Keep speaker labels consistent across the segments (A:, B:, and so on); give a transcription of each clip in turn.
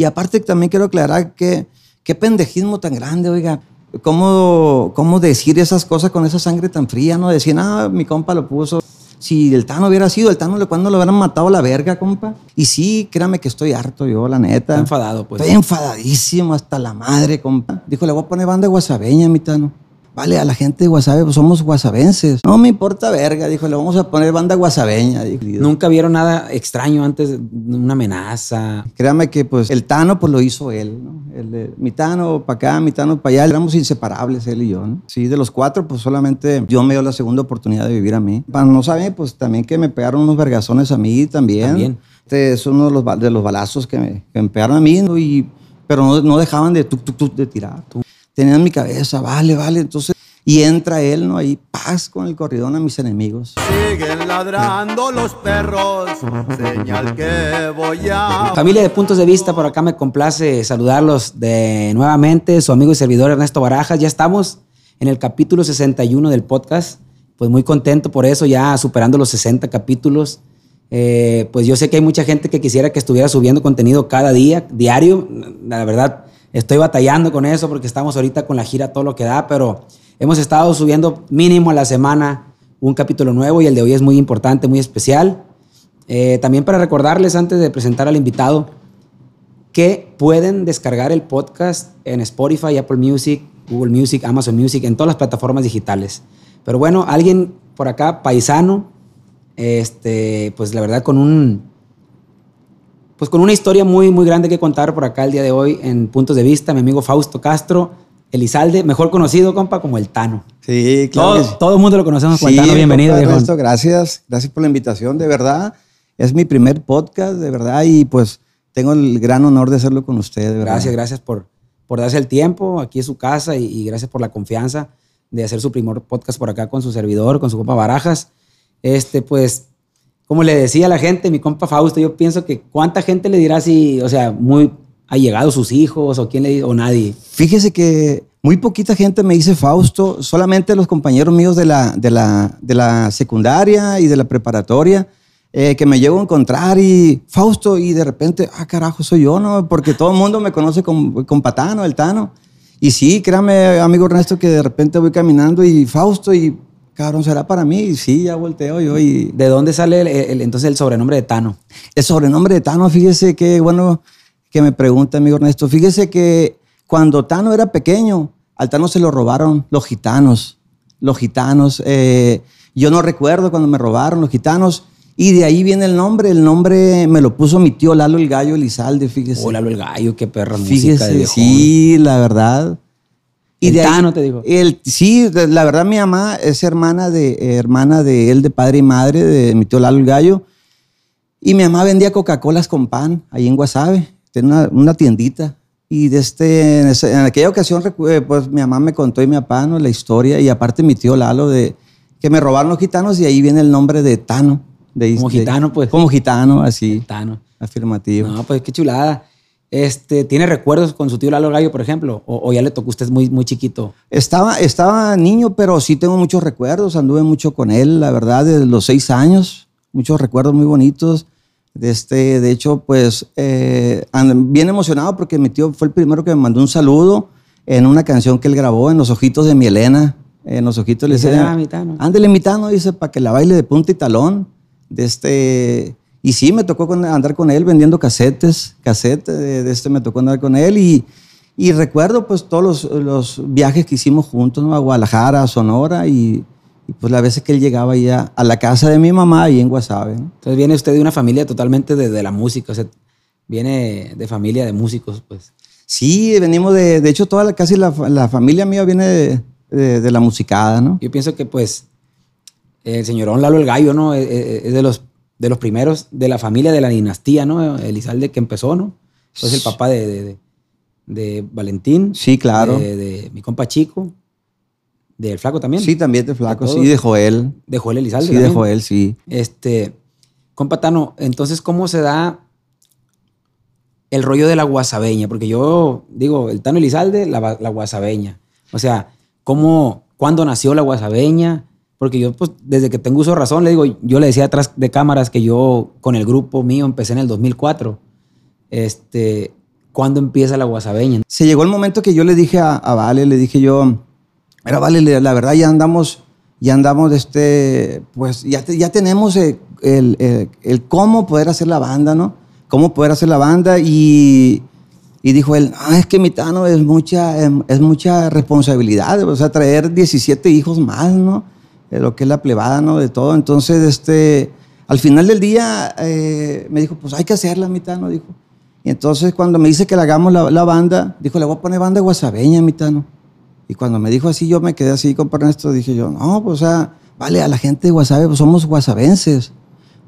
A: Y aparte también quiero aclarar que qué pendejismo tan grande, oiga. ¿Cómo, ¿Cómo decir esas cosas con esa sangre tan fría? No decir, ah, mi compa lo puso. Si el Tano hubiera sido el Tano, ¿cuándo lo hubieran matado a la verga, compa? Y sí, créame que estoy harto yo, la neta.
B: Está enfadado, pues.
A: Estoy enfadadísimo hasta la madre, compa. Dijo, le voy a poner banda guasabeña, mi Tano. Vale, a la gente de Guasave, pues somos guasabenses. No me importa verga, dijo, le vamos a poner banda guasabeña. Dijo.
B: Nunca vieron nada extraño antes, una amenaza.
A: Créame que pues el Tano pues lo hizo él, ¿no? El, mi Tano para acá, mi Tano para allá, éramos inseparables él y yo, ¿no? Sí, de los cuatro pues solamente yo me dio la segunda oportunidad de vivir a mí. Para no saber, pues también que me pegaron unos vergazones a mí también. También. Este es uno de los, de los balazos que me, que me pegaron a mí, ¿no? y, pero no, no dejaban de, tuk, tuk, tuk, de tirar tenía en mi cabeza, vale, vale, entonces... Y entra él, ¿no? Ahí, paz con el corridón a mis enemigos.
C: Siguen ladrando los perros, señal que voy a...
B: Familia de Puntos de Vista, por acá me complace saludarlos de nuevamente, su amigo y servidor Ernesto Barajas. Ya estamos en el capítulo 61 del podcast, pues muy contento por eso, ya superando los 60 capítulos. Eh, pues yo sé que hay mucha gente que quisiera que estuviera subiendo contenido cada día, diario. La verdad, Estoy batallando con eso porque estamos ahorita con la gira todo lo que da, pero hemos estado subiendo mínimo a la semana un capítulo nuevo y el de hoy es muy importante, muy especial. Eh, también para recordarles antes de presentar al invitado que pueden descargar el podcast en Spotify, Apple Music, Google Music, Amazon Music, en todas las plataformas digitales. Pero bueno, alguien por acá, paisano, este, pues la verdad con un, pues con una historia muy, muy grande que contar por acá el día de hoy en Puntos de Vista, mi amigo Fausto Castro, Elizalde, mejor conocido, compa, como el Tano.
A: Sí, claro.
B: Todo, el mundo lo conocemos como el Tano. Bienvenido,
A: compa, gracias. Gracias por la invitación, de verdad. Es mi primer podcast, de verdad, y pues tengo el gran honor de hacerlo con usted, de verdad.
B: Gracias, gracias por, por darse el tiempo. Aquí en su casa y, y gracias por la confianza de hacer su primer podcast por acá con su servidor, con su compa Barajas. Este, pues, como le decía a la gente, mi compa Fausto, yo pienso que cuánta gente le dirá si, o sea, muy ha llegado sus hijos o quién le o nadie.
A: Fíjese que muy poquita gente me dice Fausto, solamente los compañeros míos de la, de la, de la secundaria y de la preparatoria. Eh, que me llego a encontrar y Fausto y de repente, ah, carajo, soy yo, ¿no? Porque todo el mundo me conoce con, con Patano, el Tano. Y sí, créame, amigo Ernesto, que de repente voy caminando y Fausto y cabrón, será para mí. Sí, ya volteo yo. Y...
B: ¿De dónde sale el, entonces el sobrenombre de Tano?
A: El sobrenombre de Tano, fíjese que, bueno, que me pregunta, amigo Ernesto. Fíjese que cuando Tano era pequeño, al Tano se lo robaron los gitanos. Los gitanos. Eh, yo no recuerdo cuando me robaron los gitanos. Y de ahí viene el nombre. El nombre me lo puso mi tío Lalo el Gallo Elizalde, fíjese.
B: Oh, Lalo el Gallo, qué perra
A: fíjese, música Sí, la verdad.
B: Y de ahí, te digo.
A: El, sí, la verdad mi mamá es hermana de, hermana de él, de padre y madre, de mi tío Lalo el Gallo. Y mi mamá vendía Coca-Colas con pan ahí en Guasave. Tenía una, tiendita. Y de este, en, aquella ocasión, eh, pues mi mamá me contó y mi papá ¿no? la historia. Y aparte mi tío Lalo de que me robaron los gitanos y ahí viene el nombre de Tano. De,
B: como gitano, pues.
A: Como gitano, así.
B: Tano.
A: Afirmativo.
B: No, pues qué chulada. Este, ¿Tiene recuerdos con su tío Lalo Gallo, por ejemplo? ¿O, ya le tocó usted muy, muy chiquito?
A: Estaba, estaba niño, pero sí tengo muchos recuerdos. Anduve mucho con él, la verdad, desde los seis años. Muchos recuerdos muy bonitos. De, este, de hecho, pues, eh, bien emocionado porque mi tío fue el primero que me mandó un saludo en una canción que él grabó en Los Ojitos de mi Elena. En Los Ojitos le decía, ándele mitano, dice, para que la baile de punta y talón. De este, y sí, me tocó andar con él vendiendo casetes, casetes, de, este me tocó andar con él y, y recuerdo pues todos los, los, viajes que hicimos juntos, ¿no? A Guadalajara, a Sonora y, pues las veces que él llegaba ya a la casa de mi mamá ahí en Guasave.
B: Entonces viene usted de una familia totalmente de, de la música, o sea, viene de familia de músicos, pues.
A: Sí, venimos de, de hecho toda la, casi la, la familia mía viene de, de, la musicada, ¿no?
B: Yo pienso que pues el señorón Lalo el Gallo, ¿no? es de los de los primeros de la familia de la dinastía, ¿no? Elizalde que empezó, ¿no? Es el papá de, de, Valentín.
A: Sí, claro.
B: De, mi compa Chico. Del Flaco también.
A: Sí, también de Flaco, sí, de Joel.
B: De Joel Elizalde.
A: Sí, de Joel, sí.
B: Este, compa Tano, entonces, ¿cómo se da el rollo de la guasabeña? Porque yo digo, el Tano Elizalde, la, la guasabeña. O sea, ¿cómo, cuándo nació la guasabeña? Porque yo, pues, desde que tengo uso razón, le digo, yo le decía atrás de cámaras que yo con el grupo mío empecé en el 2004. Este, ¿Cuándo empieza la guasabeña?
A: Se llegó el momento que yo le dije a, a Vale, le dije yo, era Vale, le- la verdad ya andamos, ya andamos, este, pues ya, te- ya tenemos eh, el, el- el cómo poder hacer la banda, ¿no? Cómo poder hacer la banda y, y dijo él, ah, es que Mitano es mucha, em, es mucha responsabilidad, o sea, traer 17 hijos más, ¿no? De lo que es la plebada, ¿no? De todo. Entonces, este, al final del día eh, me dijo, pues hay que hacerla, Mitano, dijo. Y entonces cuando me dice que le hagamos la, la banda, dijo, le voy a poner banda guasabeña, Mitano. Y cuando me dijo así, yo me quedé así con Ernesto, dije yo, no, pues o sea, vale, a la gente de Guasave, pues somos guasabenses.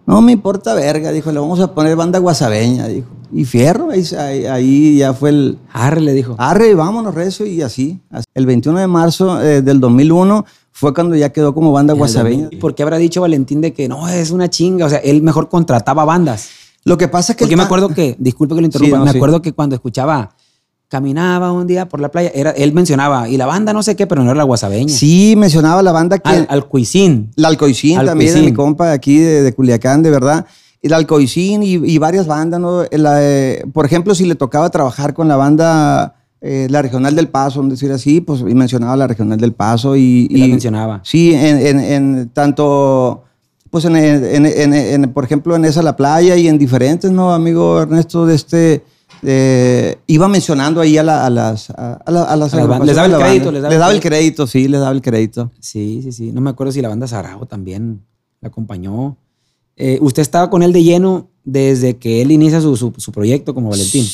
A: No me importa verga, dijo, le vamos a poner banda guasabeña, dijo. Y fierro, ahí, ahí- ahí ya fue el...
B: Arre, le dijo.
A: Arre, vámonos, recio, y así. así. El 21 de marzo eh, del 2001 fue cuando ya quedó como banda guasabeña.
B: ¿Y por qué habrá dicho Valentín de que no, es una chinga? O sea, él mejor contrataba bandas.
A: Lo que pasa es que...
B: Porque
A: el
B: me acuerdo que, disculpe que lo interrumpa,
A: Sí, no,
B: me
A: sí.
B: acuerdo que cuando escuchaba, caminaba un día por la playa, era, él mencionaba, y la banda no sé qué, pero no era la guasabeña.
A: Sí, mencionaba la banda que...
B: Al, al Cuisín.
A: La Alcoicín también, de
B: Alcoicín.
A: mi compa de aquí de, de Culiacán, de verdad. Y la Alcoicín y, y varias bandas, ¿no? La, eh, por ejemplo, si le tocaba trabajar con la banda, eh, la Regional del Paso, a decir así, pues y mencionaba la Regional del Paso y...
B: Y la mencionaba.
A: Sí, en, en- en tanto, pues en, en- en- en- por ejemplo, en esa La Playa y en diferentes, ¿no, amigo Ernesto? De este, eh, iba mencionando ahí a, la- a las... A, a la- a las
B: A las bandas. Les daba el
A: la
B: crédito, les daba
A: Les
B: el
A: daba el crédito, sí, les daba el crédito.
B: Sí, sí, sí. No me acuerdo si la banda Sarao también la acompañó. Eh, ¿Usted estaba con él de lleno desde que él inicia su, su- su proyecto como Valentín?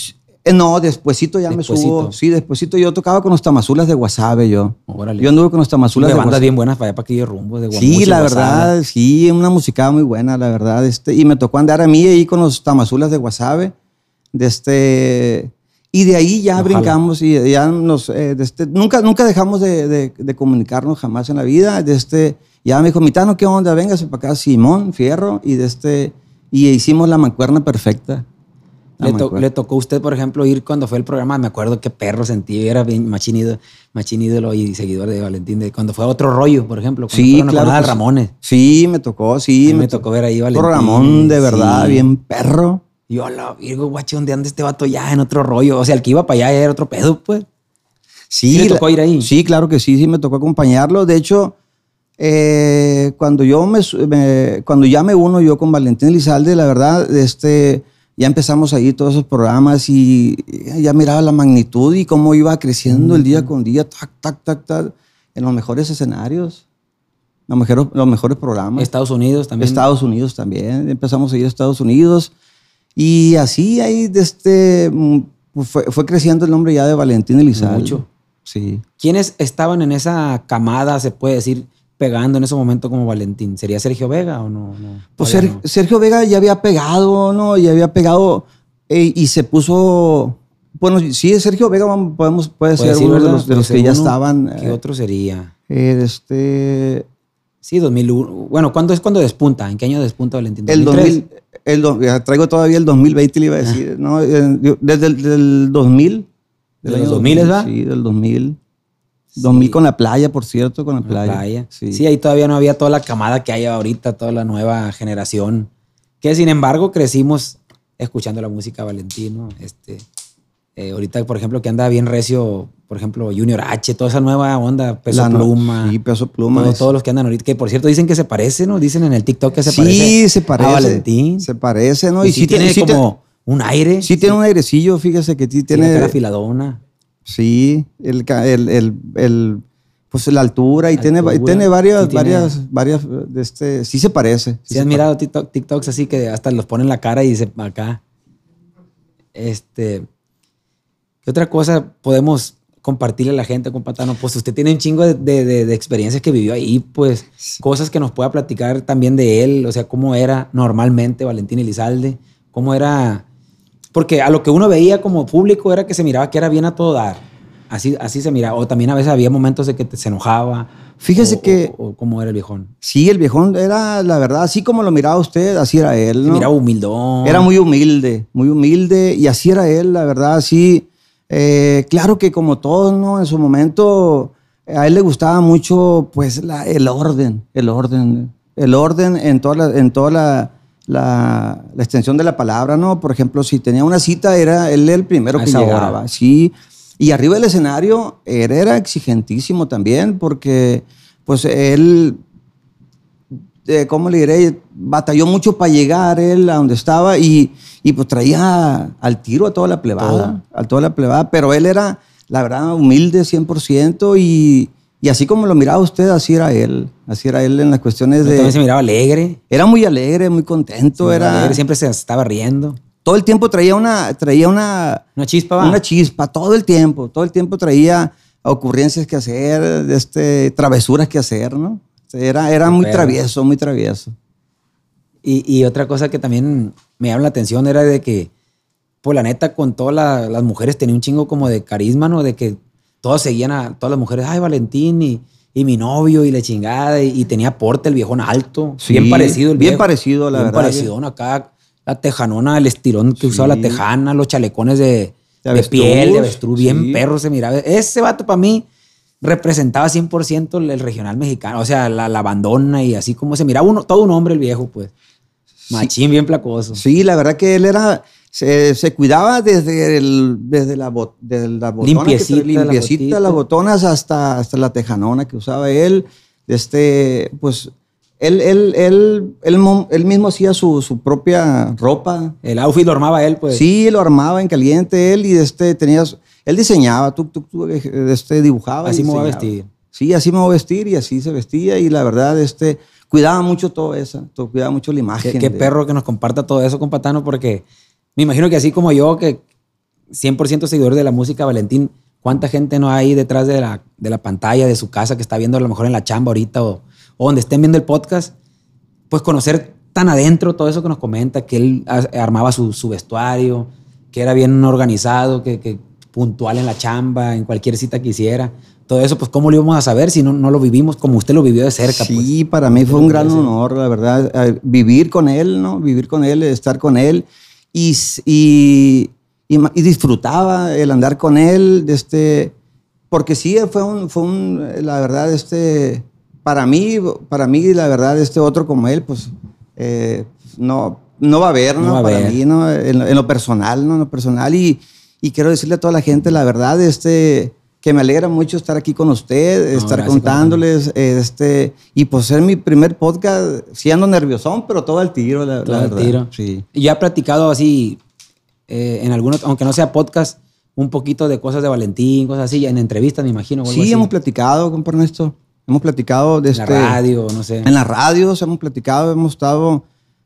A: Eh, no, despuesito ya
B: Despuesito.
A: me subo. Sí, despuesito yo tocaba con los tamazulas de Guasave, yo.
B: Órale.
A: Yo anduve con los tamazulas
B: de
A: de
B: bandas bien buenas para allá, para aquellos rumbos de
A: Sí,
B: Guamuchi,
A: la
B: Guasave.
A: verdad, sí, una musicada muy buena, la verdad. Este, y me tocó andar a mí ahí con los tamazulas de Guasave. De este, y de ahí ya
B: Ojalá.
A: brincamos y ya nos... eh, de este, nunca, nunca dejamos de, de- de comunicarnos jamás en la vida. De este, ya me dijo, Mitano, ¿qué onda? Véngase para acá, Simón, Fierro. Y de este, y hicimos la mancuerna perfecta. La
B: Le, to-
A: mancuerna.
B: le tocó a usted, por ejemplo, ir cuando fue el programa. Me acuerdo qué perro sentí. Era bien machín ídolo, machín ídolo y seguidor de Valentín. De cuando fue a otro rollo, por ejemplo.
A: Sí, claro. Que sí.
B: Ramones.
A: Sí, me tocó, sí.
B: Mí me tocó ver ahí Valentín.
A: Ramón, de verdad,
B: Sí.
A: bien perro.
B: Y yo, la virgo, guacho, ¿dónde anda este vato ya en otro rollo? O sea, el que iba para allá era otro pedo, pues.
A: Sí,
B: ¿Sí le tocó ir ahí?
A: Sí, claro que sí, sí me tocó acompañarlo. De hecho, eh, cuando yo me, me- cuando ya me uno yo con Valentín Elizalde, la verdad, este, ya empezamos ahí todos esos programas y ya miraba la magnitud y cómo iba creciendo el día con día, tac, tac, tac, tac, en los mejores escenarios, los mejores, los mejores programas.
B: Estados Unidos también.
A: Estados Unidos también. Empezamos a ir a Estados Unidos. Y así ahí de este, mm, pues, fue, fue creciendo el nombre ya de Valentín Elizalde.
B: Mucho.
A: Sí.
B: ¿Quiénes estaban en esa camada, se puede decir, pegando en ese momento como Valentín? ¿Sería Sergio Vega o no? no
A: Pues Ser-
B: no.
A: Sergio Vega ya había pegado, ¿no? Ya había pegado eh, y se puso... Bueno, sí, Sergio Vega podemos, puede,
B: Puede
A: ser
B: decir,
A: uno de
B: ¿verdad?
A: los, de los que ya estaban.
B: ¿Qué
A: eh,
B: otro sería?
A: eh, este,
B: Sí, 2001. Bueno, ¿cuándo es cuando despunta? ¿En qué año despunta Valentín?
A: el
B: 2003.
A: 2000, el, do- ya traigo todavía el 2020, le iba a decir, ¿no? Eh, Desde el del 2000.
B: ¿De los 2000, ¿va?
A: Sí, del 2000. 2000 con la playa, por cierto, con la
B: La
A: playa.
B: playa.
A: Sí.
B: Sí. ahí todavía no había toda la camada que hay ahorita, toda la nueva generación. Que sin embargo crecimos escuchando la música de Valentín, ¿no? Este, eh, ahorita, por ejemplo, que anda bien recio, por ejemplo, Junior H, toda esa nueva onda, Peso
A: La no-
B: Pluma.
A: Sí, peso pluma.
B: todo- todos los que andan ahorita, que por cierto dicen que se parece, ¿no? Dicen en el TikTok que se
A: sí,
B: parece.
A: se parece.
B: A Valentín.
A: Se parece, ¿no?
B: y, sí, tiene
A: te-
B: como un aire.
A: Sí tiene un airecillo, fíjese que sí
B: tiene
A: tiene...
B: cara filadona.
A: Sí, el, el, el, el- pues la altura y tiene,
B: Altura.
A: tiene varias,
B: Sí, tiene-
A: varias, varias, de este, sí se parece. sí
B: Si
A: se
B: has mirado TikTok, TikToks así que hasta los ponen la cara y dice acá. Este. ¿Qué otra cosa podemos compartirle a la gente, compatano? Pues usted tiene un chingo de, de- de- de experiencias que vivió ahí, pues cosas que nos pueda platicar también de él, o sea, cómo era normalmente Valentín Elizalde, cómo era. Porque a lo que uno veía como público era que se miraba que era bien a todo dar. Así, así se miraba. O también a veces había momentos de que te- se enojaba.
A: Fíjese
B: o-
A: que-
B: O, o cómo era el viejón.
A: Sí, el viejón era, la verdad, así como lo miraba usted, así era él,
B: Se
A: ¿no?
B: miraba humildón.
A: Era muy humilde, muy humilde y así era él, la verdad, así. eh, claro que como todos, ¿no? En su momento a él le gustaba mucho, pues, la- el orden, el orden, el orden en toda la, en toda la, la, la extensión de la palabra, ¿no? Por ejemplo, si tenía una cita, era él el primero
B: A
A: que
B: esa hora.
A: llegaba, sí. Y arriba del escenario era, era exigentísimo también, porque pues él, eh, ¿cómo le diré? Batalló mucho para llegar él a donde estaba y, y pues traía al tiro a toda la plebada, a toda la plebada, pero él era, la verdad, humilde 100% y, y así como lo miraba usted, así era él, así era él en las cuestiones de...
B: También se miraba alegre.
A: Era muy alegre, muy contento, era...
B: alegre, siempre se estaba riendo.
A: Todo el tiempo traía una, traía una,
B: Una chispa, va.
A: una chispa, todo el tiempo, todo el tiempo traía ocurrencias que hacer, este, travesuras que hacer, ¿no? Era, era muy travieso, muy travieso.
B: Y, y otra cosa que también me llama la atención era de que, pues la neta, con todas la- las mujeres tenía un chingo como de carisma, ¿no? De que todos seguían a todas las mujeres, ay, Valentín y, y mi novio y la chingada, y, y tenía porte el viejón alto,
A: Sí,
B: bien parecido el
A: bien
B: viejo.
A: parecido, la
B: bien
A: verdad.
B: parecido, acá, la tejanona, el estirón que
A: Sí.
B: usaba la tejana, los chalecones de,
A: De
B: piel, de avestruz, bien
A: sí.
B: perro se miraba. Ese vato para mí representaba 100% el, el regional mexicano, o sea, la, la bandona y así como se miraba uno, todo un hombre el viejo, pues. Machín, bien placoso.
A: Sí, la verdad que él era, se, se cuidaba desde, el, desde la, bot- desde la botona.
B: Limpiecita
A: traía- limpiecita, las botonas hasta, hasta la tejanona que usaba él. Este, pues, él, él, él, él, mo- él mismo hacía su, su propia ropa.
B: El outfit lo armaba él, pues.
A: Sí, lo armaba en caliente él y este, tenías, él diseñaba, tú, tú, tú, este, dibujaba.
B: Así me voy a vestir.
A: Sí, así me voy a vestir y así se vestía y la verdad, este, cuidaba mucho todo eso, todo, cuidaba mucho la imagen.
B: Qué, qué perro que nos comparta todo eso, compatano, porque me imagino que así como yo, que 100% seguidor de la música, Valentín, ¿cuánta gente no hay detrás de la, de la pantalla de su casa que está viendo a lo mejor en la chamba ahorita o, o donde estén viendo el podcast? Pues conocer tan adentro todo eso que nos comenta, que él armaba su, su vestuario, que era bien organizado, que, que puntual en la chamba, en cualquier cita que hiciera. Todo eso, pues, ¿cómo lo íbamos a saber si no, no lo vivimos como usted lo vivió de cerca? pues?
A: Sí, para mí fue un gran honor, la verdad, eh, vivir con él, ¿no? Vivir con él, estar con él y, y, y y disfrutaba el andar con él, este, porque sí, fue un, fue un, la verdad, este, para mí, para mí, la verdad, este otro como él, pues, eh, no, no va a haber, ¿no?
B: No va
A: para
B: haber.
A: mí, ¿no? En, en lo personal, ¿no? En lo personal y, y quiero decirle a toda la gente, la verdad, este, que me alegra mucho estar aquí con usted,
B: No,
A: estar contándoles, este, y pues ser mi primer podcast, sí ando nerviosón, pero todo al tiro, la,
B: Todo
A: la verdad.
B: tiro.
A: Sí.
B: Y ya he platicado así, eh, en algunos, aunque no sea podcast, un poquito de cosas de Valentín, cosas así, en entrevistas, me imagino.
A: Sí,
B: así.
A: hemos platicado, compa Ernesto. Hemos platicado de
B: En la
A: este,
B: radio, no sé.
A: En las radios hemos platicado, hemos estado,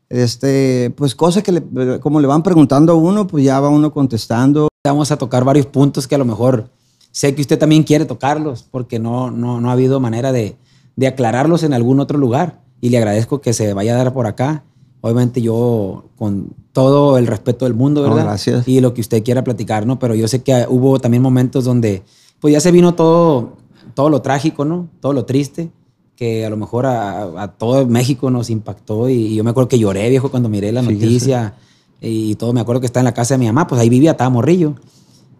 A: este, pues cosas que le- como le van preguntando a uno, pues ya va uno contestando.
B: Vamos a tocar varios puntos que a lo mejor sé que usted también quiere tocarlos, porque no, no, no ha habido manera de, de aclararlos en algún otro lugar. Y le agradezco que se vaya a dar por acá. Obviamente yo con todo el respeto del mundo,
A: No,
B: ¿verdad?
A: gracias.
B: Y lo que usted quiera platicar, ¿no? Pero yo sé que hubo también momentos donde pues ya se vino todo, todo lo trágico, ¿no? Todo lo triste que a lo mejor a, a todo México nos impactó y, y yo me acuerdo que lloré, viejo, cuando miré la
A: Fíjese.
B: noticia y todo. Me acuerdo que estaba en la casa de mi mamá, pues ahí vivía, estaba morrillo.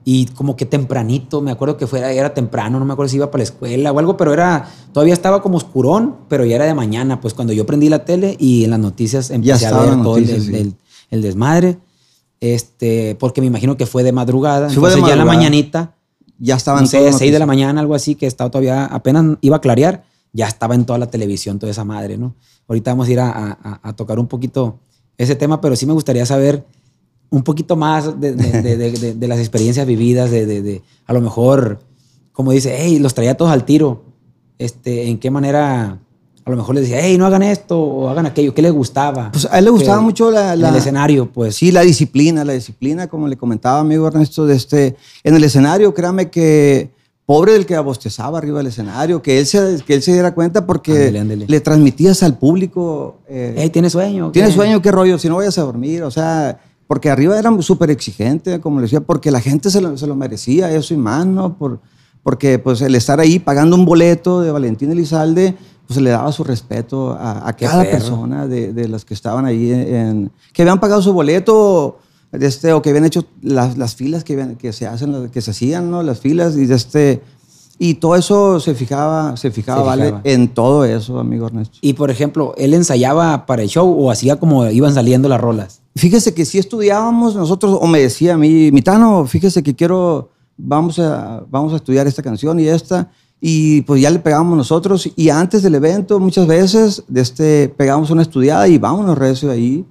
B: Y como que tempranito, me acuerdo que fuera, era temprano, no me acuerdo si iba para la escuela o algo, pero era, todavía estaba como oscurón, pero ya era de mañana, pues cuando yo prendí la tele y en las noticias empecé a ver todo el,
A: noticias,
B: el-
A: sí.
B: el- el desmadre, este, porque me imagino que fue de madrugada,
A: Sí, de
B: ya en la mañanita,
A: Ya estaban
B: no sé,
A: todas las
B: 6 de la mañana, algo así, que estaba todavía, apenas iba a clarear, ya estaba en toda la televisión, toda esa madre, ¿no? Ahorita vamos a ir a- a tocar un poquito ese tema, pero sí me gustaría saber un poquito más de, de- de- de- las experiencias vividas, de, a lo mejor, como dice, hey, los traía todos al tiro, este, en qué manera, a lo mejor les decía, hey, no hagan esto o hagan aquello, ¿qué les gustaba?
A: Pues a él le gustaba
B: Que-
A: mucho la,
B: en
A: la-
B: el escenario, pues.
A: Sí, la disciplina, la disciplina, como le comentaba amigo Ernesto, de este, en el escenario, créame que pobre del que abostezaba arriba del escenario, que él se, que él se diera cuenta porque le transmitías al público. eh,
B: Hey, ¿tiene sueño?
A: ¿Tienes
B: ¿Qué?
A: sueño? ¿Qué rollo? Si no vayas a dormir, o sea, porque arriba era súper exigente, como le decía, porque la gente se lo, se lo merecía, eso y más, ¿no? Por, porque pues el estar ahí pagando un boleto de Valentín Elizalde, pues le daba su respeto a, a cada
B: perro.
A: persona de, de las que estaban ahí, en, que habían pagado su boleto de este, o que habían hecho las, las filas que, habían- que se hacen, que se hacían, ¿no? Las filas y este... Y todo eso se fijaba, se fijaba,
B: Se
A: ¿vale?
B: fijaba.
A: En todo eso, amigo Ernesto.
B: Y por ejemplo, él ensayaba para el show o hacía como iban saliendo las rolas.
A: Fíjese que si estudiábamos nosotros, o me decía a mí, Mitano, fíjese que quiero, vamos a, vamos a estudiar esta canción y esta, y pues ya le pegábamos nosotros, y antes del evento muchas veces de este, pegamos una estudiada y vámonos recio ahí,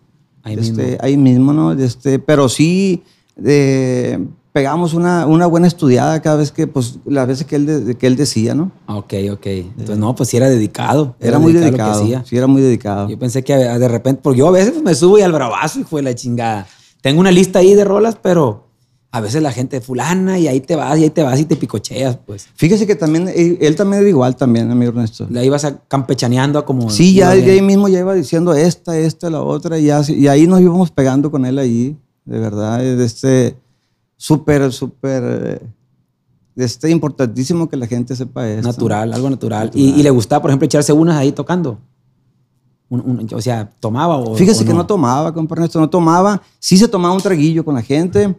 B: Ahí
A: de este,
B: mismo.
A: ahí mismo, ¿no? De este, pero sí eh, pegamos una, una buena estudiada cada vez que, pues las veces que él, de- que él decía, ¿no?
B: Ah, Ok, ok. Entonces, no, pues sí era dedicado.
A: Era, muy
B: lo que
A: dedicado,
B: hacía.
A: sí, era muy dedicado.
B: Yo pensé que de repente, porque yo a veces pues, me subo y al bravazo y fue la chingada. Tengo una lista ahí de rolas, pero a veces la gente fulana y ahí te vas y ahí te vas y te picocheas, pues.
A: Fíjese que también, él, él también era igual también, amigo Ernesto.
B: La ibas a campechaneando a como.
A: Sí, ya, ya ahí
B: bien.
A: mismo ya iba diciendo esta, esta, la otra, y, ya, y ahí nos íbamos pegando con él ahí, de verdad, de este, súper, súper, eh, este, importantísimo que la gente sepa esto.
B: Natural, algo natural.
A: Natural.
B: Y, y le gustaba, por ejemplo, echarse unas ahí tocando. Un- un- o sea, tomaba o.
A: Fíjese
B: o
A: que no tomaba, compa Ernesto, no tomaba, sí se tomaba un traguillo con la gente,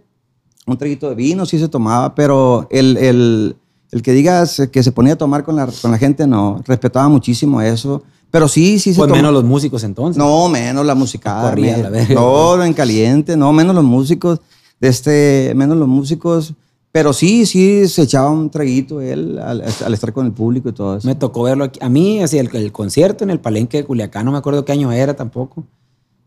A: un traguito de vino, sí se tomaba, pero el, el, el que digas que se ponía a tomar con la, con la gente, no, respetaba muchísimo eso, pero sí, sí se
B: Pues menos los músicos entonces.
A: No, menos la musicada.
B: Corría
A: me-
B: la.
A: No, en caliente, no, menos los músicos. Este, menos los músicos. Pero sí, sí, se echaba un traguito él al, estar con el público y todo eso.
B: Me tocó verlo. A mí, así, el, el concierto en el palenque de Culiacán, no me acuerdo qué año era tampoco.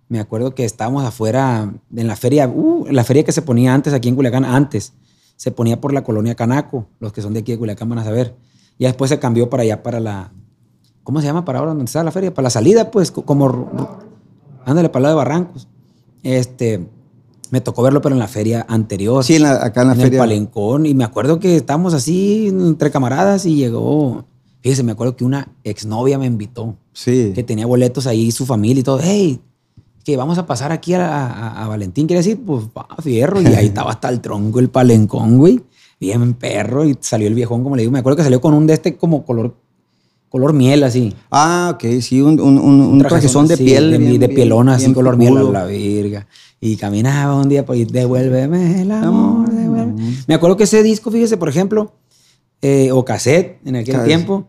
B: Me acuerdo que estábamos afuera en la feria, uh, la feria que se ponía antes aquí en Culiacán, antes. Se ponía por la colonia Canaco, los que son de aquí de Culiacán van a saber. Y después se cambió para allá, para la. ¿Cómo se llama para ahora? ¿Dónde está la feria? Para la salida, pues, co- como. Ándale, para el lado de Barrancos. Este. Me tocó verlo, pero en la feria anterior
A: Sí, en la- acá en la
B: en
A: feria.
B: el palencón y me acuerdo que estábamos así entre camaradas y llegó, fíjese, me acuerdo que una exnovia me invitó,
A: Sí.
B: que tenía boletos ahí, su familia y todo, hey, que vamos a pasar aquí a, a- a Valentín, quiere decir, pues va, fierro, y ahí estaba hasta el tronco el palencón, güey, bien perro, y salió el viejón, como le digo, me acuerdo que salió con un de este como color, color miel así.
A: Ah, ok, sí, un, un, un, un trajezón de
B: así,
A: piel.
B: De,
A: bien-
B: de
A: bien-
B: pielona, así
A: bien
B: color miel a la virga. Y caminaba un día por ahí, devuélveme el amor, devuélveme. Me acuerdo que ese disco, fíjese, por ejemplo, eh, o cassette en aquel tiempo,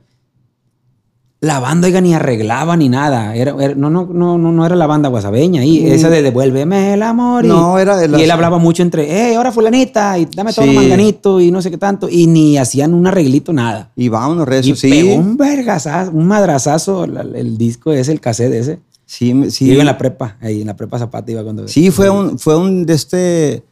B: la banda, oiga, ni arreglaba ni nada. Era, era- no, no, no, no, era la banda guasabeña. Y
A: Mm.
B: esa de devuélveme el amor. Y,
A: No, era de las-
B: y él hablaba mucho entre, hey, ahora fulanita, y dame todo
A: Sí.
B: manganito, y no sé qué tanto. Y ni hacían un arreglito, nada.
A: Y vámonos, recio,
B: Y
A: sí.
B: pegó un vergazazo, un madrazazo el, disco ese, el cassette ese.
A: Sí, sí.
B: Yo iba en la prepa, ahí en la prepa Zapata iba cuando...
A: Sí, fue un, fue un de este.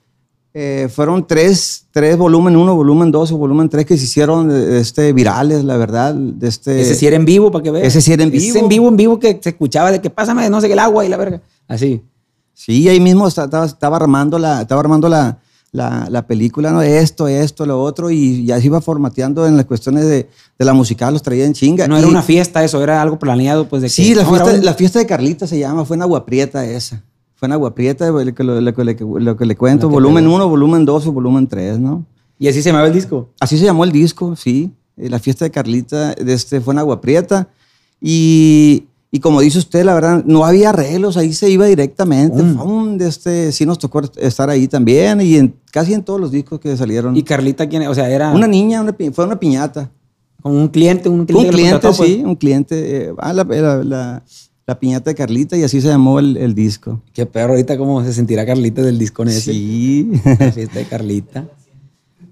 A: Eh, fueron tres, tres volumen uno, volumen dos o volumen tres que se hicieron este, virales, la verdad. De este,
B: Ese sí era en vivo, para que veas.
A: Ese sí era en
B: Ese
A: vivo.
B: en vivo, en vivo, que se escuchaba de que pásame, no sé qué, el agua y la verga. Así.
A: Sí, ahí mismo esta- estaba, estaba armando la, estaba armando la, la, la película, ¿no? Esto, esto, lo otro, y ya se iba formateando en las cuestiones de, de la musical, los traía en chinga.
B: No era una fiesta eso, era algo planeado, pues de que...
A: Sí, la
B: no,
A: fiesta,
B: un-
A: la fiesta de Carlita se llama, fue en Agua Prieta esa. Fue en Agua Prieta, lo que, le- lo que le cuento, volumen
B: pegó.
A: 1, volumen 2 o volumen 3, ¿no?
B: Y así se llamaba el disco.
A: Así se llamó el disco, sí. Eh, La fiesta de Carlita de este, fue en Agua Prieta. Y, y como dice usted, la verdad, no había arreglos, ahí se iba directamente.
B: Mm.
A: Fum, de este, sí nos tocó estar ahí también y en, casi en todos los discos que salieron.
B: Y Carlita, ¿quién? O sea, era
A: una niña, una fue una piñata.
B: como un cliente, un cliente.
A: Un cliente,
B: contrató, pues.
A: sí, un cliente. eh, ah, la, la- la- la piñata de Carlita y así se llamó el, el disco.
B: Qué perro, ahorita cómo se sentirá Carlita del disco ese.
A: Sí.
B: La fiesta de Carlita.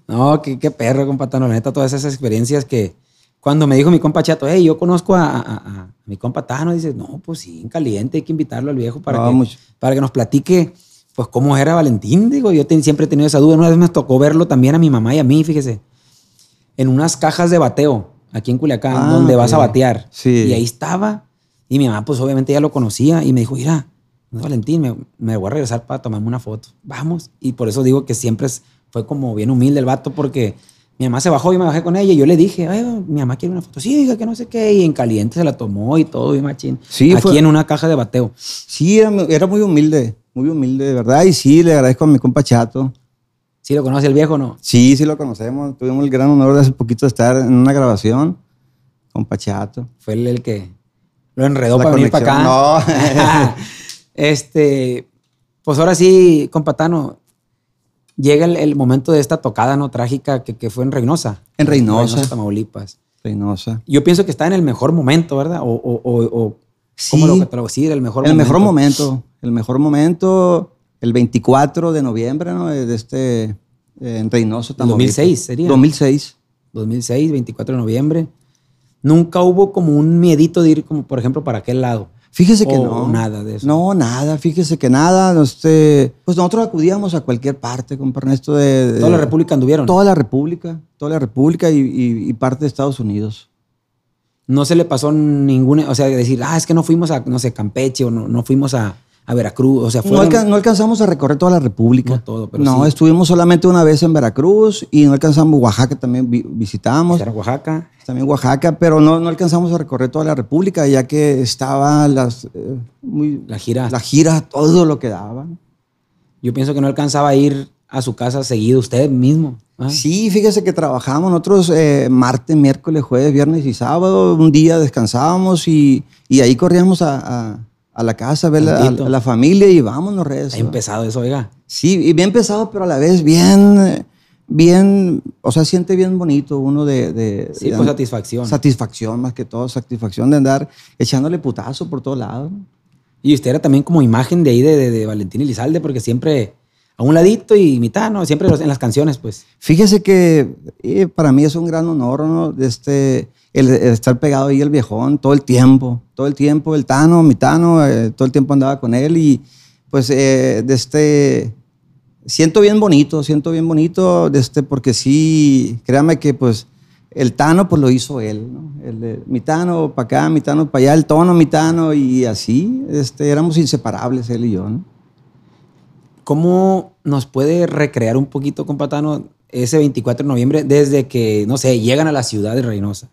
B: No, qué, qué perro, compa Tano. La neta, todas esas experiencias que cuando me dijo mi compa Chato, hey, yo conozco a, a- a- a mi compa Tano, dice, no, pues sí, en caliente, hay que invitarlo al viejo para,
A: No,
B: que,
A: mucho.
B: para que nos platique, pues, cómo era Valentín. Digo, yo ten- siempre he tenido esa duda. Una vez me tocó verlo también a mi mamá y a mí, fíjese, en unas cajas de bateo, aquí en Culiacán,
A: Ah,
B: donde vas a batear.
A: Sí.
B: Y ahí estaba. Y mi mamá, pues, obviamente ya lo conocía y me dijo, mira, Valentín, me, me voy a regresar para tomarme una foto. Vamos. Y por eso digo que siempre fue como bien humilde el vato, porque mi mamá se bajó y me bajé con ella y yo le dije, Ay, mi mamá quiere una foto. Sí, diga que no sé qué. Y en caliente se la tomó y todo, y machín.
A: Sí,
B: Aquí
A: fue-
B: en una caja de bateo.
A: Sí, era, era muy humilde, muy humilde, de verdad. Y sí, le agradezco a mi compa Chato.
B: ¿Sí lo conoce el viejo o no?
A: Sí, sí lo conocemos. Tuvimos el gran honor de hace poquito estar en una grabación con Pachato.
B: Fue él el que lo enredó
A: La
B: para venir para acá.
A: conexión,
B: este, pues ahora sí, compatano, llega el, el momento de esta tocada no trágica que, que fue en Reynosa.
A: En Reynosa.
B: Tamaulipas.
A: Reynosa.
B: Yo pienso que está en el mejor momento, ¿verdad? O, o, o, o
A: Sí.
B: ¿cómo lo? Sí, el mejor
A: el
B: momento.
A: mejor momento. El mejor momento, el 24 de noviembre, ¿no? De este, en Reynosa, Tamaulipas.
B: 2006 sería.
A: 2006.
B: 2006, 24 de noviembre. Nunca hubo como un miedito de ir, como por ejemplo, para aquel lado.
A: Fíjese que
B: O
A: no.
B: nada de eso.
A: No, nada. Fíjese que nada. Este, pues nosotros acudíamos a cualquier parte, compa Ernesto, de, de-
B: Toda la República anduvieron.
A: Toda la República. Toda la República y, y- y parte de Estados Unidos.
B: No se le pasó ninguna, o sea, decir, ah, es que no fuimos a, no sé, Campeche o no, no fuimos a, a Veracruz. O sea,
A: No,
B: fueron.
A: alca- no alcanzamos a recorrer toda la República.
B: No todo, pero
A: No,
B: sí.
A: estuvimos solamente una vez en Veracruz y no alcanzamos Oaxaca también vi- visitamos.
B: Era Oaxaca.
A: También Oaxaca, pero no, no alcanzamos a recorrer toda la República ya que estaba las, eh, muy,
B: La gira.
A: la gira, todo lo que daba.
B: Yo pienso que no alcanzaba a ir a su casa seguido usted mismo. ¿ah?
A: Sí, fíjese que trabajamos nosotros eh, martes, miércoles, jueves, viernes y sábado. Un día descansábamos y, y ahí corríamos a, a- a la casa a ver la, a,
B: Tantito.
A: a la familia y vámonos, rezo.
B: Ha empezado eso, oiga.
A: Sí, y bien pesado, pero a la vez bien, bien, o sea, siente bien bonito uno de... de-
B: Sí,
A: de-
B: pues satisfacción.
A: Satisfacción, más que todo, satisfacción de andar echándole putazo por todos lados.
B: Y usted era también como imagen de ahí de, de, Valentín Elizalde, porque siempre a un ladito y mitad, ¿no? Siempre en las canciones, pues.
A: Fíjese que eh, para mí es un gran honor, ¿no? Este, el, el estar pegado ahí el viejón todo el tiempo, todo el tiempo, el Tano, mi Tano, eh, todo el tiempo andaba con él y pues eh, de este, siento bien bonito, siento bien bonito, de este, porque sí, créame que pues el Tano pues lo hizo él, ¿no? El, mi Tano para acá, mi Tano para allá, el tono, mi Tano y así, este, éramos inseparables él y yo, ¿no?
B: ¿Cómo nos puede recrear un poquito, compatano, ese 24 de noviembre desde que, no sé, llegan a la ciudad de Reynosa?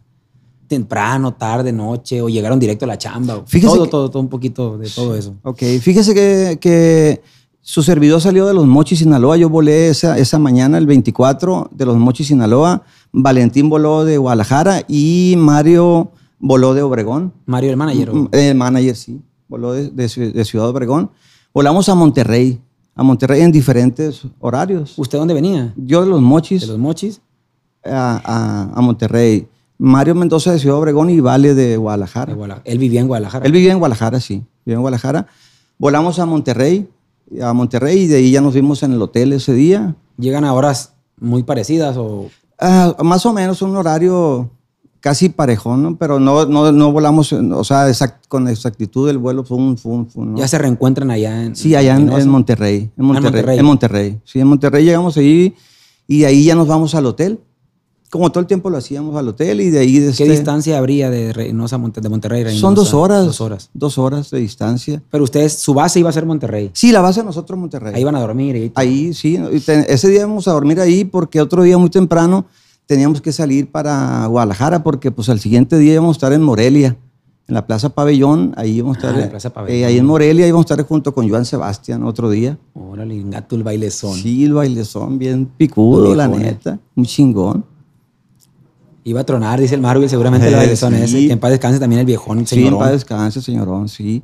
B: Temprano, tarde, noche, o llegaron directo a la chamba. o
A: Fíjese
B: todo,
A: que-
B: todo, todo, un poquito de todo eso.
A: Ok, fíjese que, que su servidor salió de Los Mochis, Sinaloa. Yo volé esa, esa mañana, el 24, de Los Mochis, Sinaloa. Valentín voló de Guadalajara y Mario voló de Obregón.
B: Mario, el manager. o-
A: Mm, El manager, sí. Voló de, de de Ciudad Obregón. Volamos a Monterrey, a Monterrey en diferentes horarios.
B: ¿Usted dónde venía?
A: Yo de Los Mochis
B: ¿De los mochis?
A: a, a- a Monterrey. Mario Mendoza de Ciudad Obregón y Vale de Guadalajara.
B: De Guadalajara. Él vivía en Guadalajara.
A: Él vivía en Guadalajara, sí. Vivía en Guadalajara. Volamos a Monterrey, a Monterrey y de ahí ya nos vimos en el hotel ese día.
B: ¿Llegan a horas muy parecidas o
A: Ah, más o menos un horario casi parejón, ¿no? Pero no, no, no volamos, o sea, exact- con exactitud el vuelo fue un... Fue un- fue un- ¿no?
B: ya se reencuentran allá en
A: Sí, allá en,
B: Reynosa?
A: en Monterrey. En Monterrey,
B: Monterrey.
A: En Monterrey. Sí, en Monterrey llegamos ahí y de ahí ya nos vamos al hotel. Como todo el tiempo lo hacíamos al hotel y de ahí...
B: ¿Qué
A: este,
B: distancia habría de Reynosa de Monterrey? Reynosa?
A: Son dos horas.
B: Dos horas.
A: Dos horas de distancia.
B: Pero ustedes, su base iba a ser Monterrey.
A: Sí, la base de nosotros Monterrey.
B: Ahí van a dormir. Y
A: Ahí, sí. Ese día íbamos a dormir ahí porque otro día muy temprano teníamos que salir para Guadalajara porque pues al siguiente día íbamos a estar en Morelia, en la Plaza Pabellón. Ahí íbamos a
B: Ah,
A: estar.
B: Pabellón.
A: eh, ahí en Morelia íbamos a estar junto con Joan Sebastián otro día.
B: Órale, gato el bailezón.
A: Sí, el bailezón bien picudo, la neta. Un chingón.
B: Iba a tronar, dice el Marvel, seguramente
A: Eh,
B: bailezón
A: sí.
B: ese. Que en paz descanse también el viejón,
A: Sí, en
B: señorón.
A: paz descanse, señorón, sí.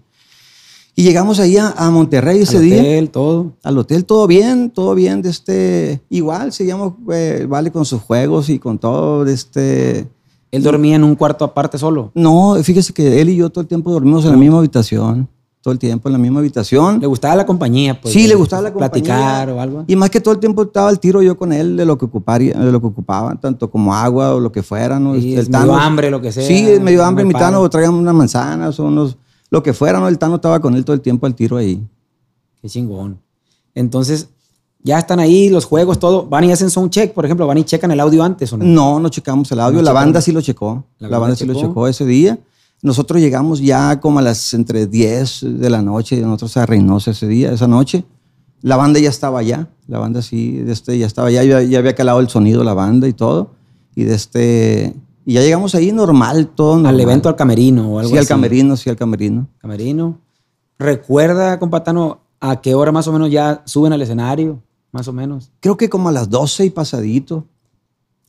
A: Y llegamos ahí a, a Monterrey ese
B: Al
A: día.
B: hotel, todo.
A: Al hotel todo bien, todo bien, de este, igual seguíamos, eh, vale, con sus juegos y con todo, de este,
B: Él dormía en un cuarto aparte solo.
A: no, fíjese que él y yo todo el tiempo dormimos en la misma habitación, todo el tiempo en la misma habitación.
B: Le gustaba la compañía, pues.
A: sí, le gustaba la compañía.
B: Platicar o algo.
A: Y más que todo el tiempo estaba al tiro yo con él de lo que ocuparía, de lo que ocupaba, tanto como agua o lo que fuera, ¿no?
B: Y
A: Este,
B: es medio hambre, lo que sea,
A: Sí, medio hambre,
B: me
A: mi Tano
B: paro.
A: traían unas manzanas o unos, lo que fuera, ¿no? El Tano estaba con él todo el tiempo al tiro ahí.
B: Qué chingón. Entonces, ya están ahí los juegos, todo. Van y hacen sound check, por ejemplo, van y checan el audio antes o no.
A: No, no checamos el audio.
B: No
A: la banda sí lo checó.
B: La
A: La,
B: banda
A: banda sí lo
B: checó
A: ese día. Nosotros llegamos ya como a las entre 10 de la noche, nosotros a Reynosa ese día, esa noche. La banda ya estaba allá, la banda sí, este, ya estaba allá, ya, ya había calado el sonido la banda y todo. Y de este, y ya llegamos ahí normal, todo normal.
B: Al evento, al camerino o algo
A: Sí, al
B: así.
A: camerino, sí, al camerino.
B: Camerino. ¿Recuerda, compatano, a qué hora más o menos ya suben al escenario? Más o menos.
A: Creo que como a las 12 y pasadito,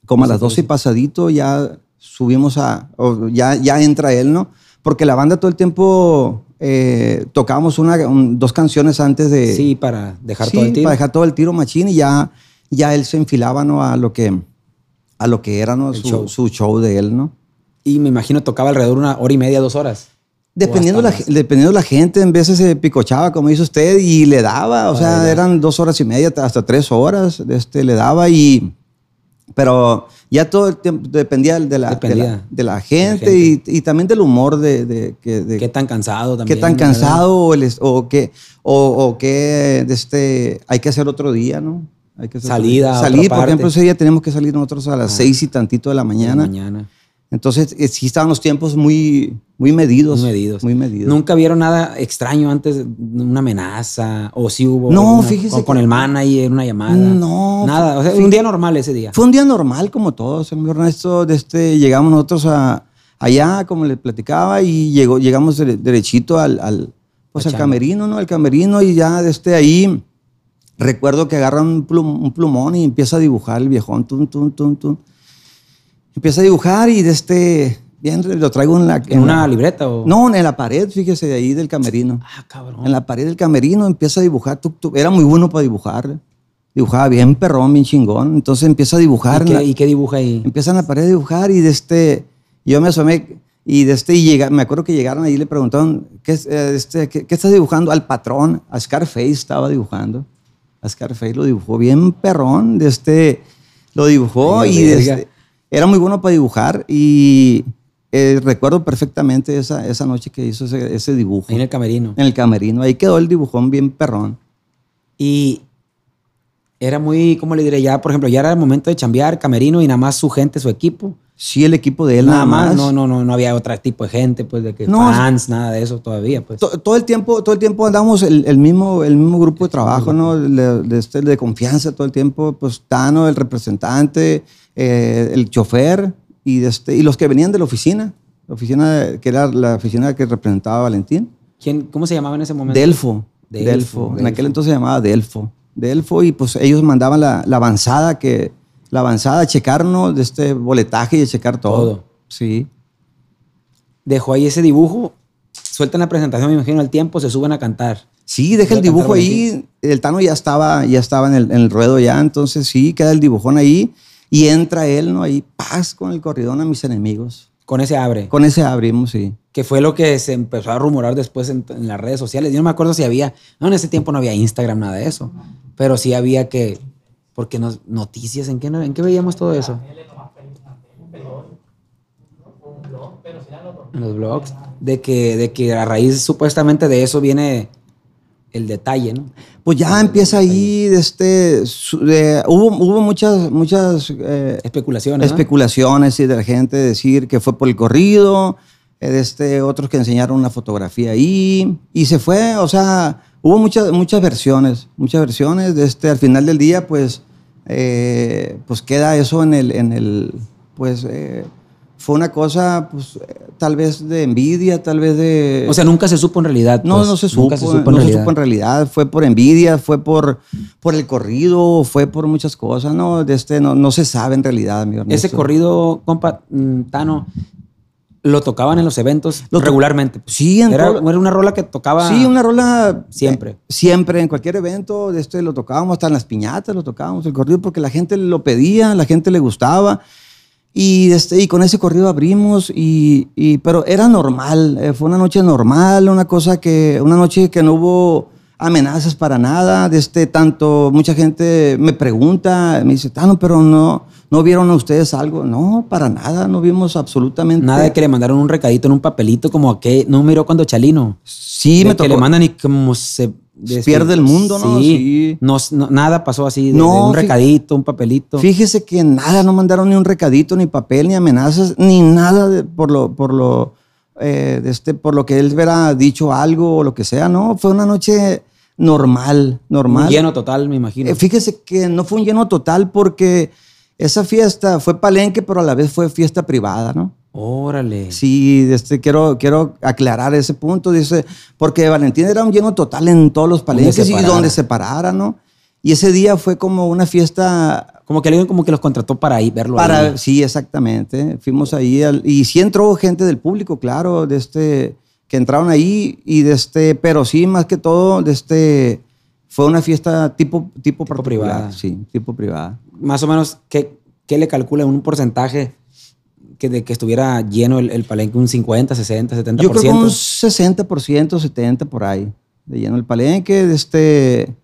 A: como a las 12 y pasadito ya subimos a, o ya, ya entra él, ¿no? Porque la banda todo el tiempo eh, tocábamos una, un- dos canciones antes de...
B: Sí, para dejar
A: Sí,
B: todo el tiro.
A: para dejar todo el tiro machín y ya, ya él se enfilaba ¿no? a lo que a lo que era ¿no? Su,
B: show.
A: su show de él, ¿no?
B: Y me imagino tocaba alrededor una hora y media, dos horas.
A: Dependiendo la, dependiendo la gente, en veces se picochaba, como dice usted, y le daba, o sea,
B: Órale.
A: eran dos horas y media, hasta tres horas, este, le daba y... Pero ya todo el tiempo dependía de la, de
B: Dependía.
A: la, de la gente,
B: gente.
A: Y, y también del humor de, de, que- de-
B: Qué tan cansado también.
A: qué tan cansado o, qué o, o qué de este hay que hacer otro día, ¿no? Hay que hacer
B: Salida
A: Salir, por
B: parte.
A: ejemplo, ese día tenemos que salir nosotros a las
B: Ah.
A: seis y tantito de la mañana.
B: Mañana.
A: Entonces, eh, sí estaban los tiempos muy, muy medidos.
B: Muy medidos.
A: Muy medidos.
B: ¿Nunca vieron nada extraño antes? ¿Una amenaza? ¿O si hubo?
A: No,
B: alguna-
A: fíjese
B: o con
A: que-
B: el manager, una llamada.
A: No,
B: Nada. O sea,
A: fí-
B: un día normal ese día.
A: Fue un día normal como todos, amigo Ernesto. De este, llegamos nosotros a, allá, como le platicaba, y llegó, llegamos dere- derechito al, al, pues, al camerino, ¿no? Al camerino y ya desde ahí recuerdo que agarra un, plum- un plumón y empieza a dibujar el viejón, tum, tum, tum, tum. Empieza a dibujar y de este, bien, lo traigo en la...
B: ¿En una
A: la-
B: libreta o...?
A: No, en la pared, fíjese, de ahí del camerino.
B: Ah, cabrón.
A: En la pared del camerino empieza a dibujar. tuc, tuc. Era muy bueno para dibujar. Dibujaba bien perrón, bien chingón. Entonces empieza a dibujar.
B: ¿Y
A: en
B: qué,
A: la-
B: y qué dibuja ahí?
A: empiezan a la pared a dibujar y de este, yo me asomé y de este, y llega, me acuerdo que llegaron ahí y le preguntaron, ¿qué, eh, este, ¿qué, qué estás dibujando? Al patrón, a Scarface estaba dibujando. A Scarface lo dibujó bien perrón, de este, lo dibujó
B: Ay,
A: y de este, era muy bueno para dibujar y eh, recuerdo perfectamente esa, esa noche que hizo ese, ese dibujo
B: Ahí en el camerino.
A: en el camerino. Ahí quedó el dibujón bien perrón.
B: Y era muy, ¿cómo le diré? Ya, por ejemplo, ya era el momento de chambear, camerino y nada más su gente, su equipo.
A: Sí, el equipo de él
B: nada más. No, no, no, no había otro tipo de gente, pues, de que
A: No,
B: fans, nada de eso todavía, pues.
A: To- todo el tiempo todo el tiempo andamos el, el mismo el mismo grupo de trabajo no de, de este, de confianza todo el tiempo pues Tano el representante eh, el chofer y de este y los que venían de la oficina la oficina que era la oficina que representaba a Valentín.
B: ¿Quién, ¿Cómo se llamaba en ese momento?
A: Delfo
B: Delfo,
A: Delfo, en aquel entonces se llamaba Delfo. Delfo y pues ellos mandaban la, la avanzada que la avanzada a checarnos de este boletaje y a checar todo,
B: Todo.
A: sí
B: Dejó ahí ese dibujo, sueltan la presentación, me imagino, al tiempo, se suben a cantar.
A: Sí, deja el dibujo ahí. El Tano ya estaba, ya estaba en el, en el ruedo ya, entonces sí, queda el dibujón ahí y entra él, ¿no? Ahí, paz con el corridón a mis enemigos.
B: Con ese abre.
A: Con ese abrimos, sí.
B: que fue lo que se empezó a rumorar después en, en las redes sociales. Yo no me acuerdo si había, no, en ese tiempo no había Instagram, nada de eso, pero sí había que, porque nos, noticias, ¿en qué, no- ¿en qué veíamos todo eso? En los blogs, de que, de que a raíz supuestamente de eso viene el detalle, ¿no?
A: Pues ya empieza ahí, de este, de- hubo, hubo muchas, muchas eh,
B: Especulaciones. ¿no?
A: especulaciones y de la gente decir que fue por el corrido, eh, este, otros que enseñaron una fotografía ahí y se fue, o sea, hubo muchas, muchas versiones, muchas versiones. De este, al final del día, pues, eh, pues queda eso en el, en el, pues, eh, fue una cosa, pues, eh, tal vez de envidia, tal vez de...
B: O sea, nunca se supo en realidad.
A: No,
B: pues.
A: no se supo,
B: Nunca se supo en
A: no se
B: realidad.
A: supo en realidad. Fue por envidia, fue por, por el corrido, fue por muchas cosas, ¿no? De este, no, no se sabe en realidad, amigo
B: Ese corrido, compa, mm, Tano, lo tocaban en los eventos
A: Lo
B: regularmente.
A: Sí, en
B: era, era una rola que tocaba.
A: Sí, una rola.
B: Siempre.
A: eh, siempre, en cualquier evento, de este lo tocábamos, hasta en las piñatas lo tocábamos, el corrido, porque la gente lo pedía, la gente le gustaba. Y, este, y con ese corrido abrimos, y, y- pero era normal, eh, fue una noche normal, una cosa que, una noche que no hubo amenazas para nada, de este, tanto, mucha gente me pregunta, me dice, Tano, pero no, no vieron a ustedes algo, no, para nada, no vimos absolutamente
B: Nada de que le mandaron un recadito en un papelito como que no miró cuando Chalino.
A: Sí,
B: De
A: me
B: que
A: tocó.
B: le mandan y como se de-
A: pierde el mundo, ¿no?
B: Sí.
A: Sí.
B: No, no- nada pasó así. de-
A: No,
B: de un recadito, un papelito.
A: Fíjese que nada, no mandaron ni un recadito, ni papel, ni amenazas, ni nada de- por lo, por lo, eh, de este, por lo que él hubiera dicho algo o lo que sea, ¿no? Fue una noche normal, normal.
B: Un lleno total, me imagino.
A: Eh, fíjese que no fue un lleno total porque esa fiesta fue palenque, pero a la vez fue fiesta privada, ¿no?
B: Órale.
A: Sí, este, quiero, quiero aclarar ese punto, dice, porque Valentín era un lleno total en todos los palenques y donde se parara, ¿no? Y ese día fue como una fiesta
B: Como que alguien como que los contrató para ir verlo.
A: para,
B: ahí.
A: sí, exactamente. Fuimos ahí al- y sí entró gente del público, claro, de este, que entraron ahí y de este, pero sí, más que todo, de este, fue una fiesta tipo, tipo, particular,
B: privada.
A: Sí, tipo privada.
B: Más o menos, ¿qué, qué le calcula un porcentaje que de que estuviera lleno el, el palenque? ¿Un 50, 60, 70%?
A: Yo creo que un 60%, 70% por ahí, de lleno el palenque, este,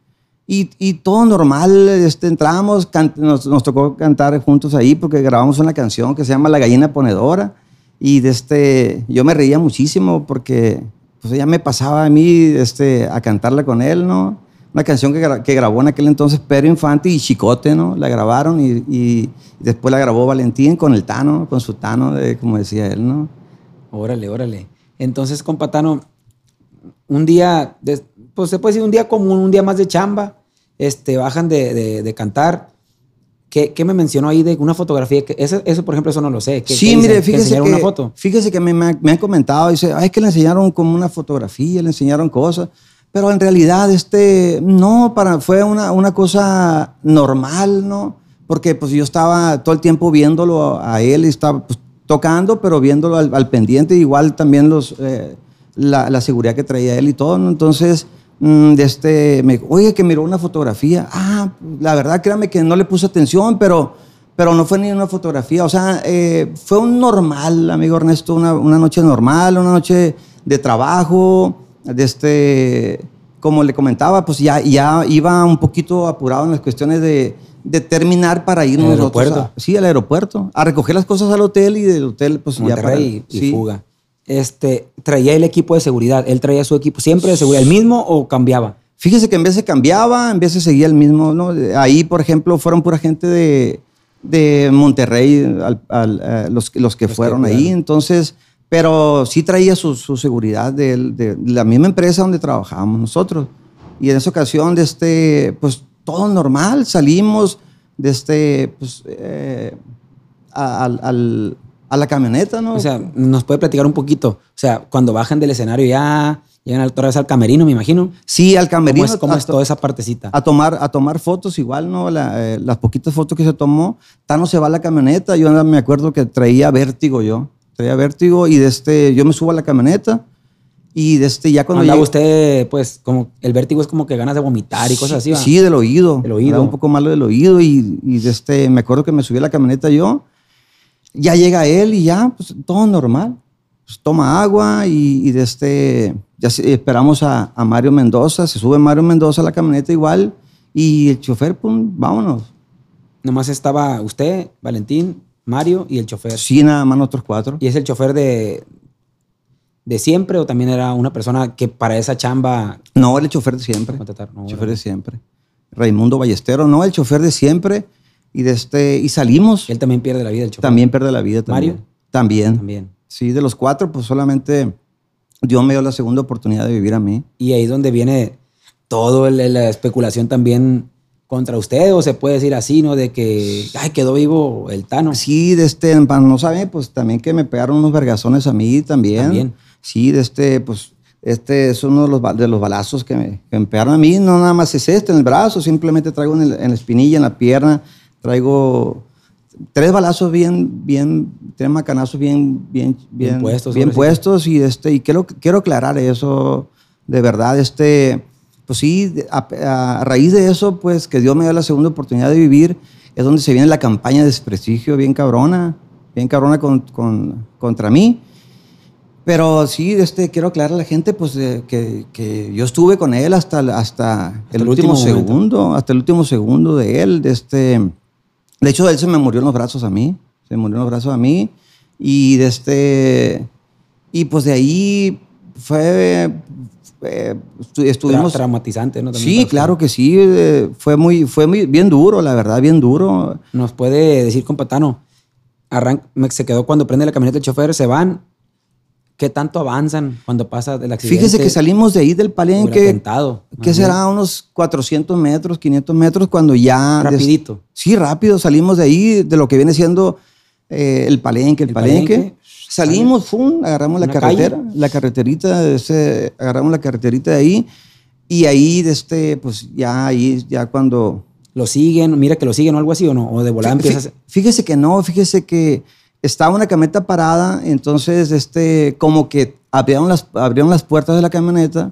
A: y, y todo normal, este, entramos, can- nos, nos tocó cantar juntos ahí porque grabamos una canción que se llama La gallina ponedora, y de este, yo me reía muchísimo porque pues ella me pasaba a mí este, a cantarla con él, ¿no? Una canción que, gra- que grabó en aquel entonces Pedro Infante y Chicote, ¿no? La grabaron y, y después la grabó Valentín con el Tano, con su Tano, de- como decía él, ¿no?
B: Órale, órale. Entonces, compatano, un día, de- pues se puede decir un día común, un día más de chamba, este, bajan de, de- de cantar. ¿Qué, qué me mencionó ahí de una fotografía? Que eso, eso, por ejemplo, eso no lo sé. ¿Qué-
A: Sí,
B: qué
A: mire, fíjese que,
B: una foto?
A: fíjese que me, me han comentado, dice, ay, es que le enseñaron como una fotografía, le enseñaron cosas, pero en realidad, este, no, para, fue una, una cosa normal, ¿no? Porque pues yo estaba todo el tiempo viéndolo a él, y estaba pues, tocando, pero viéndolo al, al pendiente, igual también los, eh, la, la seguridad que traía él y todo, ¿no? Entonces, mm, de este, me oye, que miró una fotografía. Ah, la verdad, créame que no le puse atención, pero, pero no fue ni una fotografía. O sea, eh, fue un normal, amigo Ernesto, una, una noche normal, una noche de trabajo, de este, como le comentaba, pues ya, ya iba un poquito apurado en las cuestiones de, de terminar para irnos
B: ¿Al
A: nosotros
B: aeropuerto?
A: a- sí, al aeropuerto, a recoger las cosas al hotel y del hotel, pues ya para...
B: Monterrey y
A: sí.
B: fuga. Este, traía el equipo de seguridad. ¿Él traía su equipo siempre de seguridad? ¿El mismo o cambiaba?
A: Fíjese que en vez se cambiaba, en vez se seguía el mismo, ¿no? Ahí, por ejemplo, fueron pura gente de, de Monterrey, al- al- eh, los, los que
B: Los que
A: fueron ahí, entonces, pero sí traía su, su seguridad de, de la misma empresa donde trabajábamos nosotros. Y en esa ocasión, de este, pues todo normal, salimos de este, pues, eh, al- al- a la camioneta, ¿no?
B: O sea, nos puede platicar un poquito. O sea, cuando bajan del escenario ya llegan otra vez al camerino, me imagino.
A: sí, al
B: ¿Cómo
A: camerino.
B: es, cómo es toda esa partecita?
A: a tomar, a tomar fotos igual, ¿no? La, eh, las poquitas fotos que se tomó, Tano se va a la camioneta, yo me acuerdo que traía vértigo yo, traía vértigo y de este, yo me subo a la camioneta y de este, ya cuando
B: Andaba
A: llegué-
B: usted, pues, como el vértigo es como que ganas de vomitar y cosas así. ¿va?
A: Sí, del oído.
B: Del oído.
A: Un poco malo del oído y, y de este, me acuerdo que me subí a la camioneta yo, ya llega él y ya, pues todo normal. Pues, toma agua y, y de este, ya esperamos a, a Mario Mendoza, se sube Mario Mendoza a la camioneta igual y el chofer, pum, vámonos.
B: Nomás estaba usted, Valentín, Mario y el chofer.
A: Sí, nada más nosotros cuatro.
B: ¿Y es el chofer de, de siempre o también era una persona que para esa chamba
A: No, el chofer de siempre.
B: No,
A: El chofer de siempre. Raimundo Ballestero, no, el chofer de siempre. Y, de este, y salimos.
B: Él también pierde la vida, el chofer.
A: También pierde la vida. También.
B: ¿Mario?
A: También.
B: También.
A: Sí, de los cuatro, pues solamente Dios me dio la segunda oportunidad de vivir a mí.
B: Y ahí es donde viene todo el- la especulación también contra usted, o se puede decir así, ¿no? De que, ay, quedó vivo el Tano.
A: Sí, de este, no saben, pues también que me pegaron unos vergazones a mí también.
B: También.
A: Sí, de este, pues, este es uno de los, de los balazos que me, que me pegaron a mí. No nada más es este en el brazo, simplemente traigo en, el- en la espinilla, en la pierna, traigo tres balazos bien, bien, tres macanazos bien, bien, bien,
B: Bien puestos,
A: bien
B: sí.
A: puestos y este, y quiero, quiero aclarar eso, de verdad, este, pues sí, a, a raíz de eso, pues que Dios me dio la segunda oportunidad de vivir, es donde se viene la campaña de desprestigio bien cabrona, bien cabrona con, con- contra mí. Pero sí, este, quiero aclarar a la gente pues, que, que yo estuve con él hasta, el- hasta, el,
B: el
A: último,
B: último
A: segundo, hasta el último segundo de él. De, este, de hecho, él se me murió en los brazos a mí, se murió en los brazos a mí. Y, de este, y pues de ahí fue, fue- estu-
B: Tra-
A: estuvimos...
B: traumatizante, ¿no? También
A: Sí, claro que sí, eh, fue muy, fue muy bien duro, la verdad, bien duro.
B: Nos puede decir, compatano, arran- me- se quedó cuando prende la camioneta el chofer, se van. ¿Qué tanto avanzan cuando pasa el accidente?
A: Fíjese que salimos de ahí del palenque, que será unos 400 metros, 500 metros, cuando ya... des-
B: Rapidito.
A: Sí, rápido, salimos de ahí, de lo que viene siendo eh, el palenque, el,
B: El
A: palenque.
B: palenque,
A: Salimos, fum, agarramos la carretera,
B: calle.
A: la carreterita, de ese- agarramos la carreterita de ahí, y ahí, de este, pues ya ahí, ya cuando...
B: Lo siguen, mira que lo siguen o algo así o no, o de volada empiezas.
A: Fíjese que no, fíjese que, estaba una camioneta parada, entonces este, como que abrieron las, abrieron las puertas de la camioneta,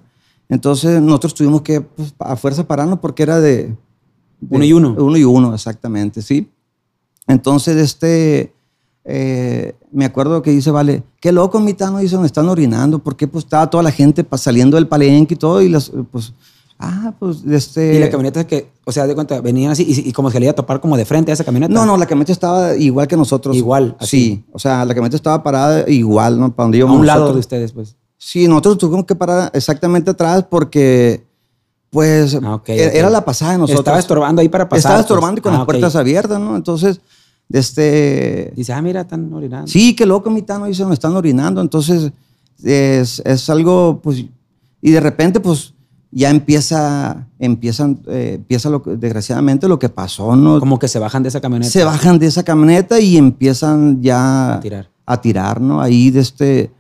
A: entonces nosotros tuvimos que pues, a fuerza pararnos porque era de, de-
B: Uno y uno.
A: Uno y uno, exactamente, sí. Entonces, este, eh, me acuerdo que dice, vale, qué loco, mi tano, dice, me están orinando, porque pues estaba toda la gente pa- saliendo del palenque y todo, y las, pues, ah, pues, este...
B: Y la camioneta que, o sea, de cuenta, venían así y, y como se le iba a topar como de frente a esa camioneta.
A: No, no, la camioneta estaba igual que nosotros.
B: Igual, así.
A: Sí, o sea, la camioneta estaba parada igual, ¿no? Para donde
B: A
A: íbamos
B: un lado
A: nosotros.
B: de ustedes, pues.
A: Sí, nosotros tuvimos que parar exactamente atrás porque, pues,
B: Ah, ok,
A: era,
B: ok.
A: era la pasada de nosotros.
B: Estaba estorbando ahí para pasar.
A: Estaba
B: pues.
A: estorbando y con
B: Ah,
A: las
B: ok.
A: puertas abiertas, ¿no? Entonces, este...
B: Dice, ah, mira, están orinando.
A: Sí, qué loco, mi tano, dice, me están orinando. Entonces, es, es algo, pues, y de repente, pues, ya empieza, empiezan, eh, empieza lo desgraciadamente lo que pasó, ¿no?
B: Como que se bajan de esa camioneta.
A: se bajan de esa camioneta y empiezan ya
B: A tirar.
A: a tirar, ¿no? Ahí de este,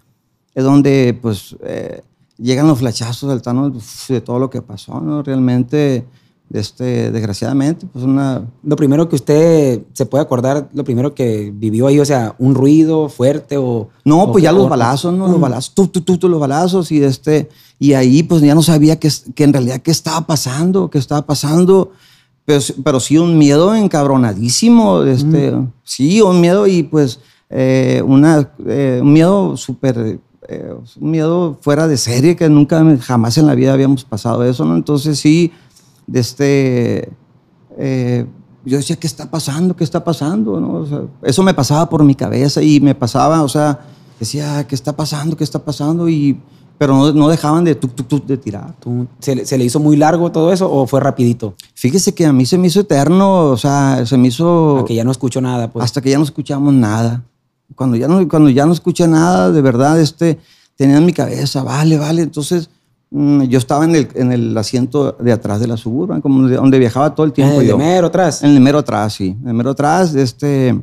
A: es donde pues eh, llegan los flachazos del Tano de todo lo que pasó, ¿no? Realmente, este, desgraciadamente, pues una...
B: Lo primero que usted se puede acordar, lo primero que vivió ahí, o sea, un ruido fuerte o...
A: No,
B: o
A: pues ya los balazos, ¿no? Los balazos, tú, tú, tú, tú, los balazos y este, y ahí pues ya no sabía que, que en realidad qué estaba pasando, qué estaba pasando, pero, pero sí un miedo encabronadísimo, este, sí, un miedo y pues eh, una, eh, un miedo súper, eh, un miedo fuera de serie que nunca, jamás en la vida habíamos pasado eso, ¿no? Entonces sí, de este, eh, yo decía, ¿qué está pasando? ¿Qué está pasando? ¿no? O sea, eso me pasaba por mi cabeza y me pasaba, o sea, decía, ¿qué está pasando? ¿Qué está pasando? Y, pero no, no dejaban de, tuc, tuc, tuc, de tirar.
B: ¿Tú- ¿Se, le- se le hizo muy largo todo eso o fue rapidito?
A: Fíjese que a mí se me hizo eterno, o sea, se me hizo
B: A que ya no escucho nada, pues.
A: hasta que ya no escuchamos nada. Cuando ya no, cuando ya no escuché nada, de verdad, este, tenía en mi cabeza, vale, vale. Entonces, yo estaba en el, en el asiento de atrás de la Suburban, como de- donde viajaba todo el
B: en
A: tiempo
B: el
A: yo.
B: mero atrás.
A: En el mero atrás, sí. En el mero atrás, este,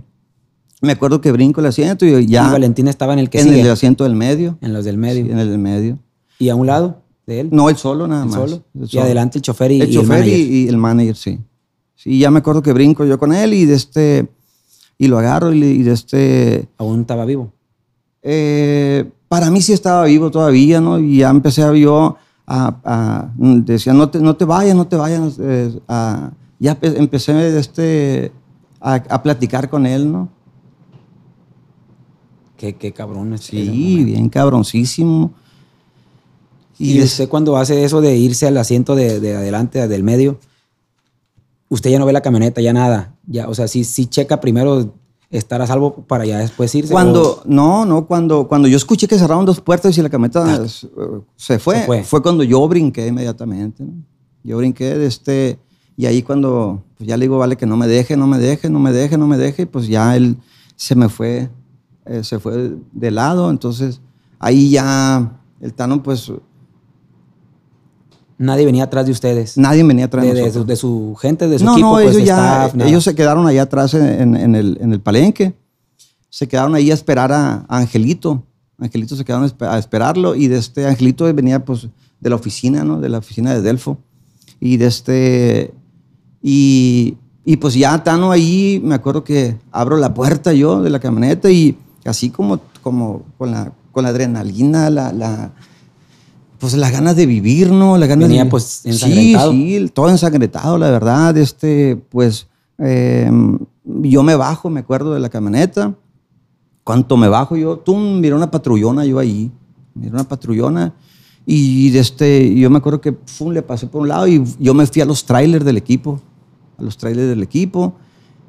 A: me acuerdo que brinco el asiento y
B: Y
A: ya
B: Valentín estaba en el que
A: en
B: sigue.
A: el asiento del medio.
B: en los del medio.
A: Sí, en el del medio.
B: Y a un lado de él.
A: No, el solo nada
B: ¿El
A: más.
B: solo?
A: El
B: Y
A: solo.
B: adelante el chofer y,
A: el
B: y
A: chofer y,
B: manager.
A: y el manager, sí. Sí, ya me acuerdo que brinco yo con él y de este y lo agarro y, y de este
B: Aún estaba vivo.
A: eh, para mí sí estaba vivo todavía, ¿no? Y ya empecé a yo a, a- decía no te, no te vayas, no te vayas, eh, a- ya empe- empecé este a, a platicar con él, ¿no?
B: Qué, qué cabrón. ese
A: Sí, bien cabroncísimo.
B: Y, usted cuando hace eso de irse al asiento de, de adelante, del medio, usted ya no ve la camioneta, ya nada. Ya, o sea, sí, sí checa primero estar a salvo para ya después irse.
A: Cuando, no, no, cuando, cuando yo escuché que cerraron dos puertas y la camioneta eh, se, fue,
B: Se fue.
A: fue, cuando yo brinqué inmediatamente. ¿no? Yo brinqué de este, y ahí cuando pues ya le digo, vale, que no me deje, no me deje, no me deje, no me deje, pues ya él se me fue, eh, se fue de lado, entonces ahí ya el Tano, pues
B: nadie venía atrás de ustedes.
A: nadie venía atrás
B: de,
A: de
B: de su, de su gente, de su
A: no,
B: equipo,
A: no,
B: pues,
A: ellos ya,
B: staff,
A: ellos se quedaron allá atrás en, en- el, en el palenque. Se quedaron ahí a esperar a, a Angelito. Angelito se quedaron a esperarlo y de este Angelito venía pues de la oficina, ¿no? De la oficina de Delfo. Y de este, y, y pues ya Tano ahí, me acuerdo que abro la puerta yo de la camioneta y así como, como con, la, con la adrenalina, la, la, pues las ganas de vivir, ¿no? Las ganas
B: Venía,
A: de,
B: pues, ensangrentado.
A: Sí, sí, todo ensangretado, la verdad. Este, pues, eh, yo me bajo, me acuerdo de la camioneta. Cuanto me bajo yo, tú miré una patrullona yo ahí, miré una patrullona y este, yo me acuerdo que pum, le pasé por un lado y yo me fui a los trailers del equipo, a los trailers del equipo.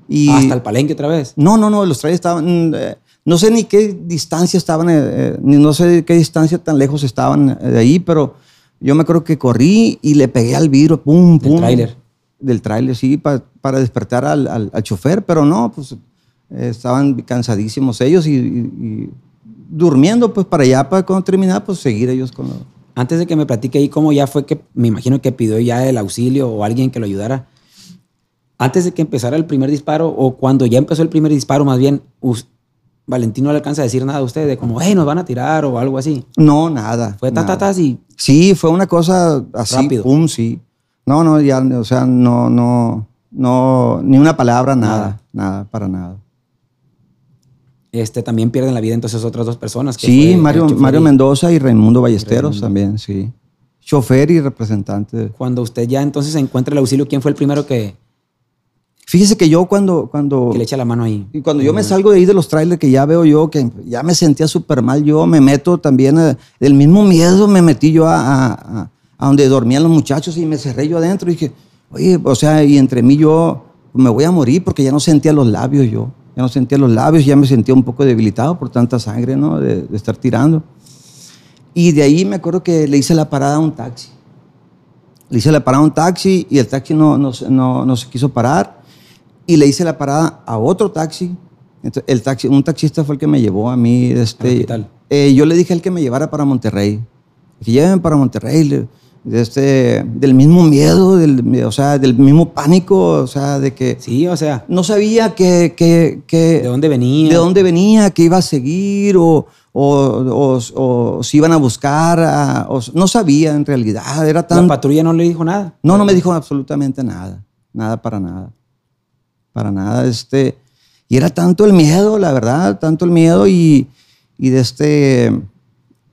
A: Y,
B: Hasta el palenque otra vez.
A: no, no, no, los trailers estaban, eh, no sé ni qué distancia estaban, eh, eh, ni no sé qué distancia tan lejos estaban eh, de ahí, pero yo me acuerdo que corrí y le pegué al vidrio, pum,
B: Del
A: pum.
B: tráiler.
A: Del tráiler, sí, pa- para despertar al, al- al chofer, pero no, pues eh, estaban cansadísimos ellos y, y- y durmiendo, pues para allá, para cuando terminar, pues seguir ellos con lo...
B: Antes de que me platique ahí cómo ya fue que me imagino que pidió ya el auxilio o alguien que lo ayudara. Antes de que empezara el primer disparo o cuando ya empezó el primer disparo, más bien, Valentín no le alcanza a decir nada a usted de como, hey, nos van a tirar o algo así.
A: No, nada.
B: Fue ta, ta,
A: nada.
B: ta, así.
A: Sí, fue una cosa así,
B: Rápido.
A: pum, sí. No, no, ya, o sea, no, no, no, ni una palabra, nada,
B: Nada.
A: nada, para nada.
B: Este, también pierden la vida entonces otras dos personas. que
A: Sí, Mario, Mario
B: y-
A: Mendoza y Raimundo Ballesteros
B: Raimundo.
A: también, sí. Chofer y representante.
B: Cuando usted ya entonces encuentra el auxilio, ¿quién fue el primero que,
A: Fíjese que yo cuando, cuando,
B: que le echa la mano ahí?
A: y cuando yo me salgo de ahí de los trailers que ya veo yo que ya me sentía súper mal, yo me meto también, eh, del mismo miedo me metí yo a, a- a- donde dormían los muchachos y me cerré yo adentro y dije, oye, o sea, y entre mí yo me voy a morir porque ya no sentía los labios yo, ya no sentía los labios, ya me sentía un poco debilitado por tanta sangre, ¿no? De, de estar tirando. Y de ahí me acuerdo que le hice la parada a un taxi. Le hice la parada a un taxi y el taxi no, no, no, no se quiso parar. Y le hice la parada a otro taxi. Entonces, el taxi, un taxista fue el que me llevó a mí. Este, eh, yo le dije al que me llevara para Monterrey. Que llévenme para Monterrey. de este, del mismo miedo, del, o sea, del mismo pánico, o sea, de que
B: Sí, o sea,
A: no sabía que, que, que-
B: ¿de dónde venía?
A: de dónde venía, que iba a seguir o, o, o- o si iban a buscar. a- o- no sabía en realidad. Era
B: La
A: tan,
B: patrulla no le dijo nada.
A: no, no me dijo absolutamente nada. Nada para nada. Para nada. Este, y era tanto el miedo, la verdad, tanto el miedo y, y de este,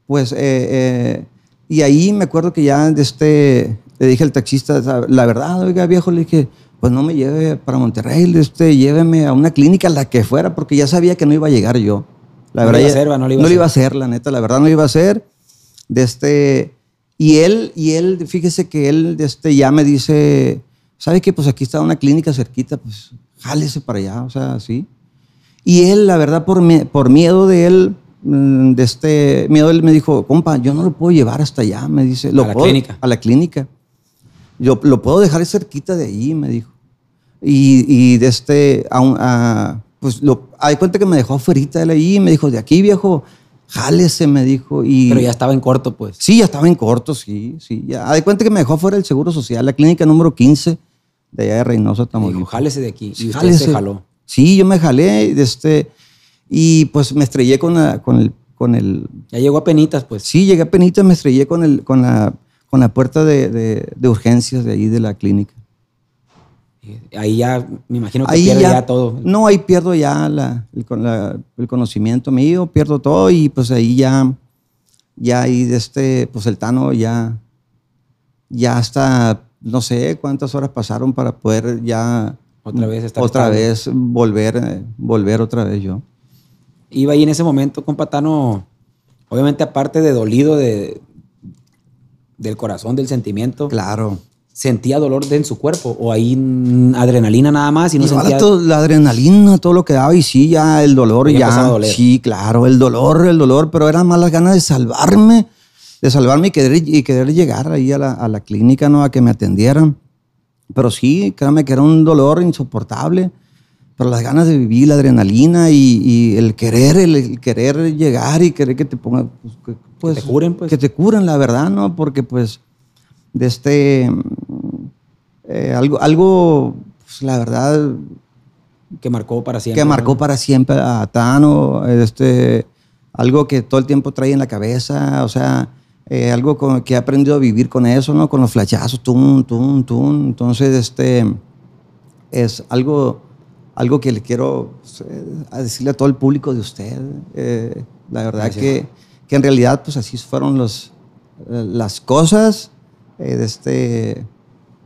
A: pues, eh, eh, y ahí me acuerdo que ya de este, le dije al taxista, la verdad, oiga viejo, le dije, pues no me lleve para Monterrey, de este, lléveme a una clínica, la que fuera, porque ya sabía que no iba a llegar yo. La
B: No
A: verdad,
B: iba a hacer, no le iba a
A: no
B: hacer.
A: iba a hacer, la neta, la verdad no iba a hacer. De este, y él, y él, fíjese que él de este, ya me dice, ¿sabe qué? Pues aquí está una clínica cerquita, pues jálese para allá, o sea, sí. Y él, la verdad, por, por miedo de él, mm, de este miedo, él me dijo, compa, yo no lo puedo llevar hasta allá, me dice. ¿Lo
B: A la
A: puedo-
B: clínica.
A: A la clínica. Yo lo puedo dejar cerquita de ahí, me dijo. Y, y de este, a a- pues lo, hay cuenta que me dejó afuera de él ahí y me dijo, de aquí, viejo, jálese, me dijo. Y,
B: Pero ya estaba en corto, pues.
A: Sí, ya estaba en corto, sí, sí. Ya. De cuenta que me dejó fuera del Seguro Social, la clínica número 15 de allá de Reynosa,
B: Dijo,
A: Tamaulipas.
B: jálese de aquí. Y usted
A: Jálese.
B: se jaló.
A: Sí, yo me jalé de este, y pues me estrellé con, la- con, el, con el...
B: Ya llegó a penitas, pues.
A: Sí, llegué a penita, me estrellé con, el, con, la, con la puerta de, de- de urgencias de ahí de la clínica.
B: Ahí ya, me imagino que
A: Ahí
B: pierde
A: ya,
B: ya, todo.
A: No, ahí pierdo ya la- el, la- el conocimiento mío, pierdo todo y pues ahí ya, ya ahí de este, pues el Tano ya, ya hasta, no sé cuántas horas pasaron para poder ya
B: Otra vez estar
A: otra
B: estable.
A: vez volver, eh, volver otra vez yo.
B: Iba ahí en ese momento con Patano, obviamente aparte de dolido de, del corazón, del sentimiento,
A: Claro.
B: sentía dolor de- en su cuerpo o ahí adrenalina nada más y no
A: Igual
B: sentía...
A: todo- la adrenalina, todo lo que daba y sí, ya el dolor
B: Ya.
A: Sí, claro, el dolor, el dolor, pero eran más las ganas de salvarme, de salvarme y querer, y querer llegar ahí a la, a la clínica, ¿no? A que me atendieran. Pero sí, créame que era un dolor insoportable, pero las ganas de vivir, la adrenalina y, y el querer, el, el querer llegar y querer que te pongan, pues, que, pues,
B: te curen, pues.
A: Que te curen, la verdad, ¿no? Porque pues, de este, eh, algo, algo, pues, la verdad,
B: que marcó para siempre.
A: que marcó para siempre a Tano, este, algo que todo el tiempo trae en la cabeza, o sea, eh, algo con- que he aprendido a vivir con eso, ¿no? Con los flachazos, tum, tum, tum. Entonces, este, es algo, algo que le quiero eh, decirle a todo el público de usted. eh, la verdad que, que en realidad, pues así fueron los, las cosas. este,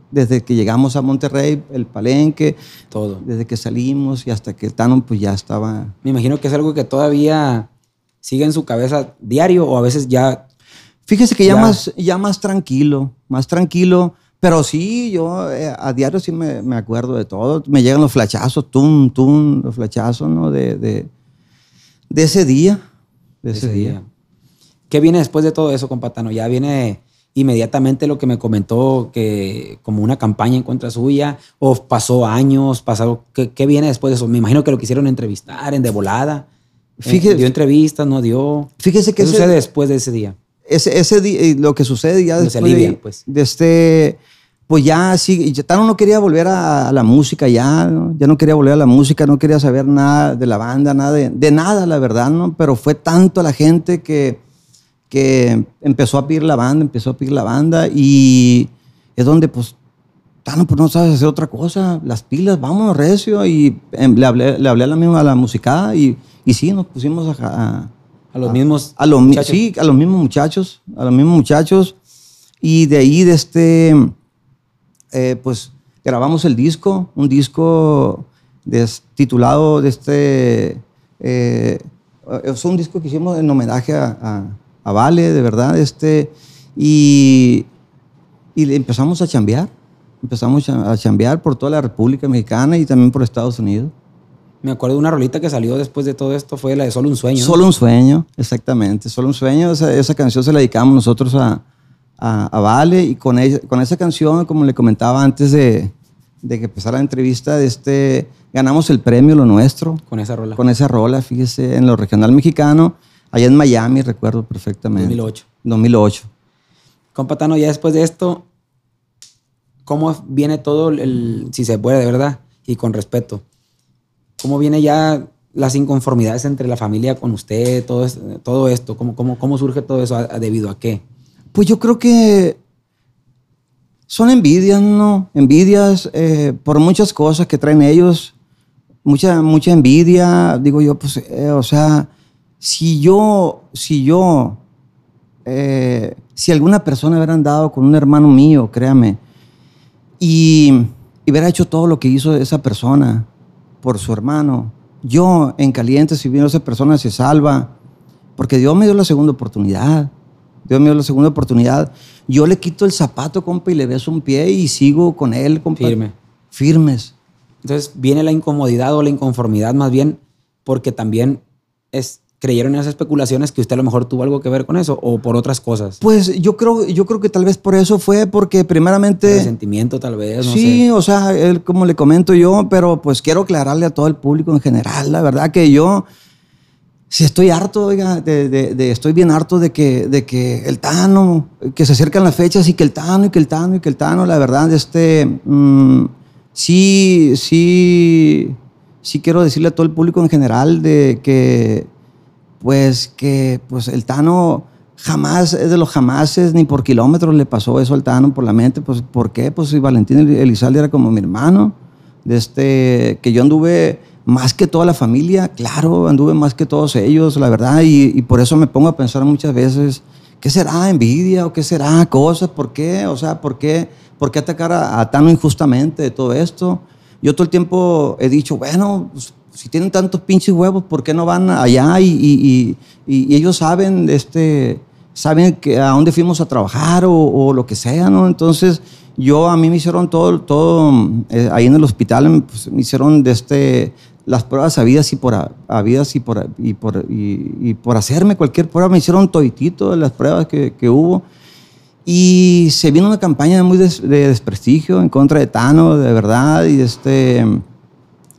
A: desde que llegamos a Monterrey, el palenque,
B: Todo.
A: desde que salimos y hasta que el Tano pues ya estaba...
B: Me imagino que es algo que todavía sigue en su cabeza diario o a veces ya...
A: Fíjese que ya,
B: Ya.
A: Más, ya más tranquilo, más tranquilo, pero sí, yo eh, a diario sí me, me acuerdo de todo. Me llegan los flachazos, tum, tum, los flachazos, ¿no? De, de, de ese día, de ese,
B: ese
A: día.
B: día. ¿Qué viene después de todo eso, compatano? Ya viene inmediatamente lo que me comentó que como una campaña en contra suya o pasó años, pasó ¿qué, qué viene después de eso? Me imagino que lo quisieron entrevistar en de volada. Eh,
A: Fíjese-
B: dio entrevistas, no dio.
A: Fíjese que
B: ¿Qué
A: ese-
B: sucede después de ese día?
A: Ese, ese día, eh, lo que sucede ya después de-
B: alivia, pues.
A: de este, pues ya sí, ya Tano no quería volver a, a la música ya, ¿no? ya no quería volver a la música, no quería saber nada de la banda, nada de, de nada, la verdad, ¿no? Pero fue tanto la gente que, que empezó a pedir la banda, empezó a pedir la banda y es donde pues Tano, pues no sabes hacer otra cosa, las pilas, vámonos recio y em, le hablé, le hablé a la misma a la musicada y, y sí, nos pusimos a, a-
B: A los mismos
A: a los,
B: muchachos.
A: sí, a los mismos muchachos, a los mismos muchachos. Y de ahí, de este, eh, pues grabamos el disco, un disco des- titulado de este, eh, es un disco que hicimos en homenaje a, a- a Vale, de verdad, este, y, y empezamos a chambear, empezamos a, a chambear por toda la República Mexicana y también por Estados Unidos.
B: Me acuerdo de una rolita que salió después de todo esto, fue la de Solo un sueño. ¿no?
A: Solo un sueño, exactamente. Solo un sueño. Esa, esa canción se la dedicamos nosotros a, a, a Vale y con, ella- con esa canción, como le comentaba antes de, de que empezara la entrevista, este, ganamos el premio Lo Nuestro
B: Con esa rola.
A: con esa rola, fíjese, en lo regional mexicano, allá en Miami, recuerdo perfectamente.
B: 2008.
A: 2008.
B: Compa Tano, ya después de esto, ¿cómo viene todo el, si se puede, de verdad, y con respeto? ¿Cómo viene ya las inconformidades entre la familia con usted, todo, todo esto? ¿Cómo, cómo, ¿Cómo surge todo eso? ¿A- a- ¿Debido a qué?
A: Pues yo creo que son envidias, ¿no? Envidias eh, por muchas cosas que traen ellos. Mucha, mucha envidia. Digo yo, pues, eh, o sea, si yo, si yo, eh, si alguna persona hubiera andado con un hermano mío, créame, y, y hubiera hecho todo lo que hizo esa persona por su hermano, yo en caliente, si viendo esa persona se salva, porque Dios me dio la segunda oportunidad. Dios me dio la segunda oportunidad. Yo le quito el zapato, compa, y le beso un pie y sigo con él, compa.
B: Firme.
A: Firmes.
B: Entonces viene la incomodidad o la inconformidad más bien porque también es, creyeron en esas especulaciones que usted a lo mejor tuvo algo que ver con eso o por otras cosas.
A: Pues yo creo, yo creo que tal vez por eso fue, porque primeramente...
B: Resentimiento tal vez, no
A: sí,
B: sé.
A: o sea, él, como le comento yo, pero pues quiero aclararle a todo el público en general, la verdad que yo sí estoy harto, oiga, de, de- de- estoy bien harto de que, de que el Tano, que se acercan las fechas y que el Tano y que el Tano y que el Tano, la verdad, este, mm, sí, sí, sí quiero decirle a todo el público en general de que, pues, que, pues el Tano jamás es de los jamases, ni por kilómetros le pasó eso al Tano por la mente, pues, ¿por qué? Pues si Valentín Elizalde era como mi hermano, de este, que yo anduve más que toda la familia, claro, anduve más que todos ellos, la verdad, y, por eso me pongo a pensar muchas veces, ¿qué será envidia o qué será cosas? ¿Por qué? O sea, ¿por qué, por qué atacar a, a Tano injustamente de todo esto? Yo todo el tiempo he dicho, bueno, pues, si tienen tantos pinches huevos, ¿por qué no van allá? Y, y- y- y ellos saben, este, saben que a dónde fuimos a trabajar o, o lo que sea, ¿no? Entonces, yo a mí me hicieron todo, todo eh, ahí en el hospital, pues, me hicieron de este, las pruebas habidas y por, ha- habidas y por, y, por, y, y por hacerme cualquier prueba, me hicieron toditito de las pruebas que, que hubo. Y se vino una campaña muy des- de desprestigio en contra de Tano, de verdad, y este,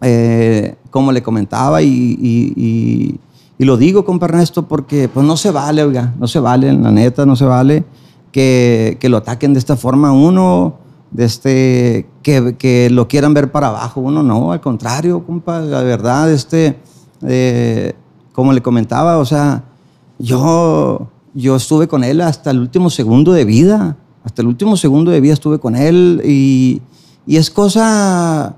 A: eh, como le comentaba, y, y- y- y lo digo, compa Ernesto, porque pues no se vale, oiga, no se vale, la neta, no se vale que, que lo ataquen de esta forma uno, de este, que, que lo quieran ver para abajo, uno no, al contrario, compa, la verdad, este, eh, como le comentaba, o sea, yo, yo estuve con él hasta el último segundo de vida. Hasta el último segundo de vida estuve con él y, y es cosa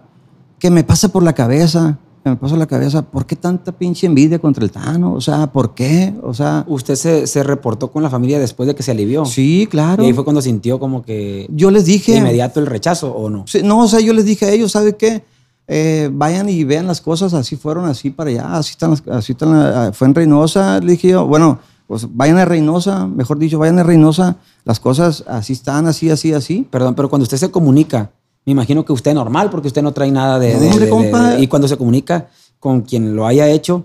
A: que me pasa por la cabeza. Me por la cabeza. ¿Por qué tanta pinche envidia contra el Tano? O sea, ¿por qué? O sea,
B: Usted se, se reportó con la familia después de que se alivió.
A: sí, claro.
B: Y ahí fue cuando sintió como que
A: Yo les dije.
B: de inmediato el rechazo o no.
A: Sí, no, o sea, yo les dije a ellos, ¿sabe qué? Eh, vayan y vean las cosas, así fueron, así para allá, así están, las- así están, ah, fue en Reynosa, le dije yo, bueno, pues vayan a Reynosa, mejor dicho, vayan a Reynosa, las cosas así están, así, así, así.
B: Perdón, pero cuando usted se comunica, me imagino que usted es normal porque usted no trae nada de...
A: No,
B: de-
A: hombre,
B: de-
A: compa.
B: de- y cuando se comunica con quien lo haya hecho,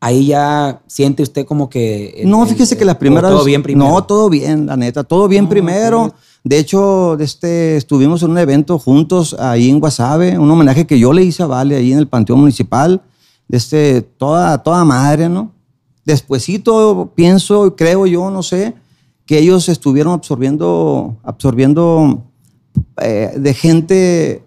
B: ahí ya siente usted como que...
A: No,
B: el-
A: fíjese que las primeras...
B: Todo bien primero.
A: No, todo bien, la neta, todo bien
B: No,
A: primero.
B: ok.
A: De hecho, este, estuvimos en un evento juntos ahí en Guasave, un homenaje que yo le hice a Vale ahí en el Panteón Municipal. De este, toda, toda madre, ¿no? Despuésito, pienso, creo yo, no sé, que ellos estuvieron absorbiendo, absorbiendo eh, de gente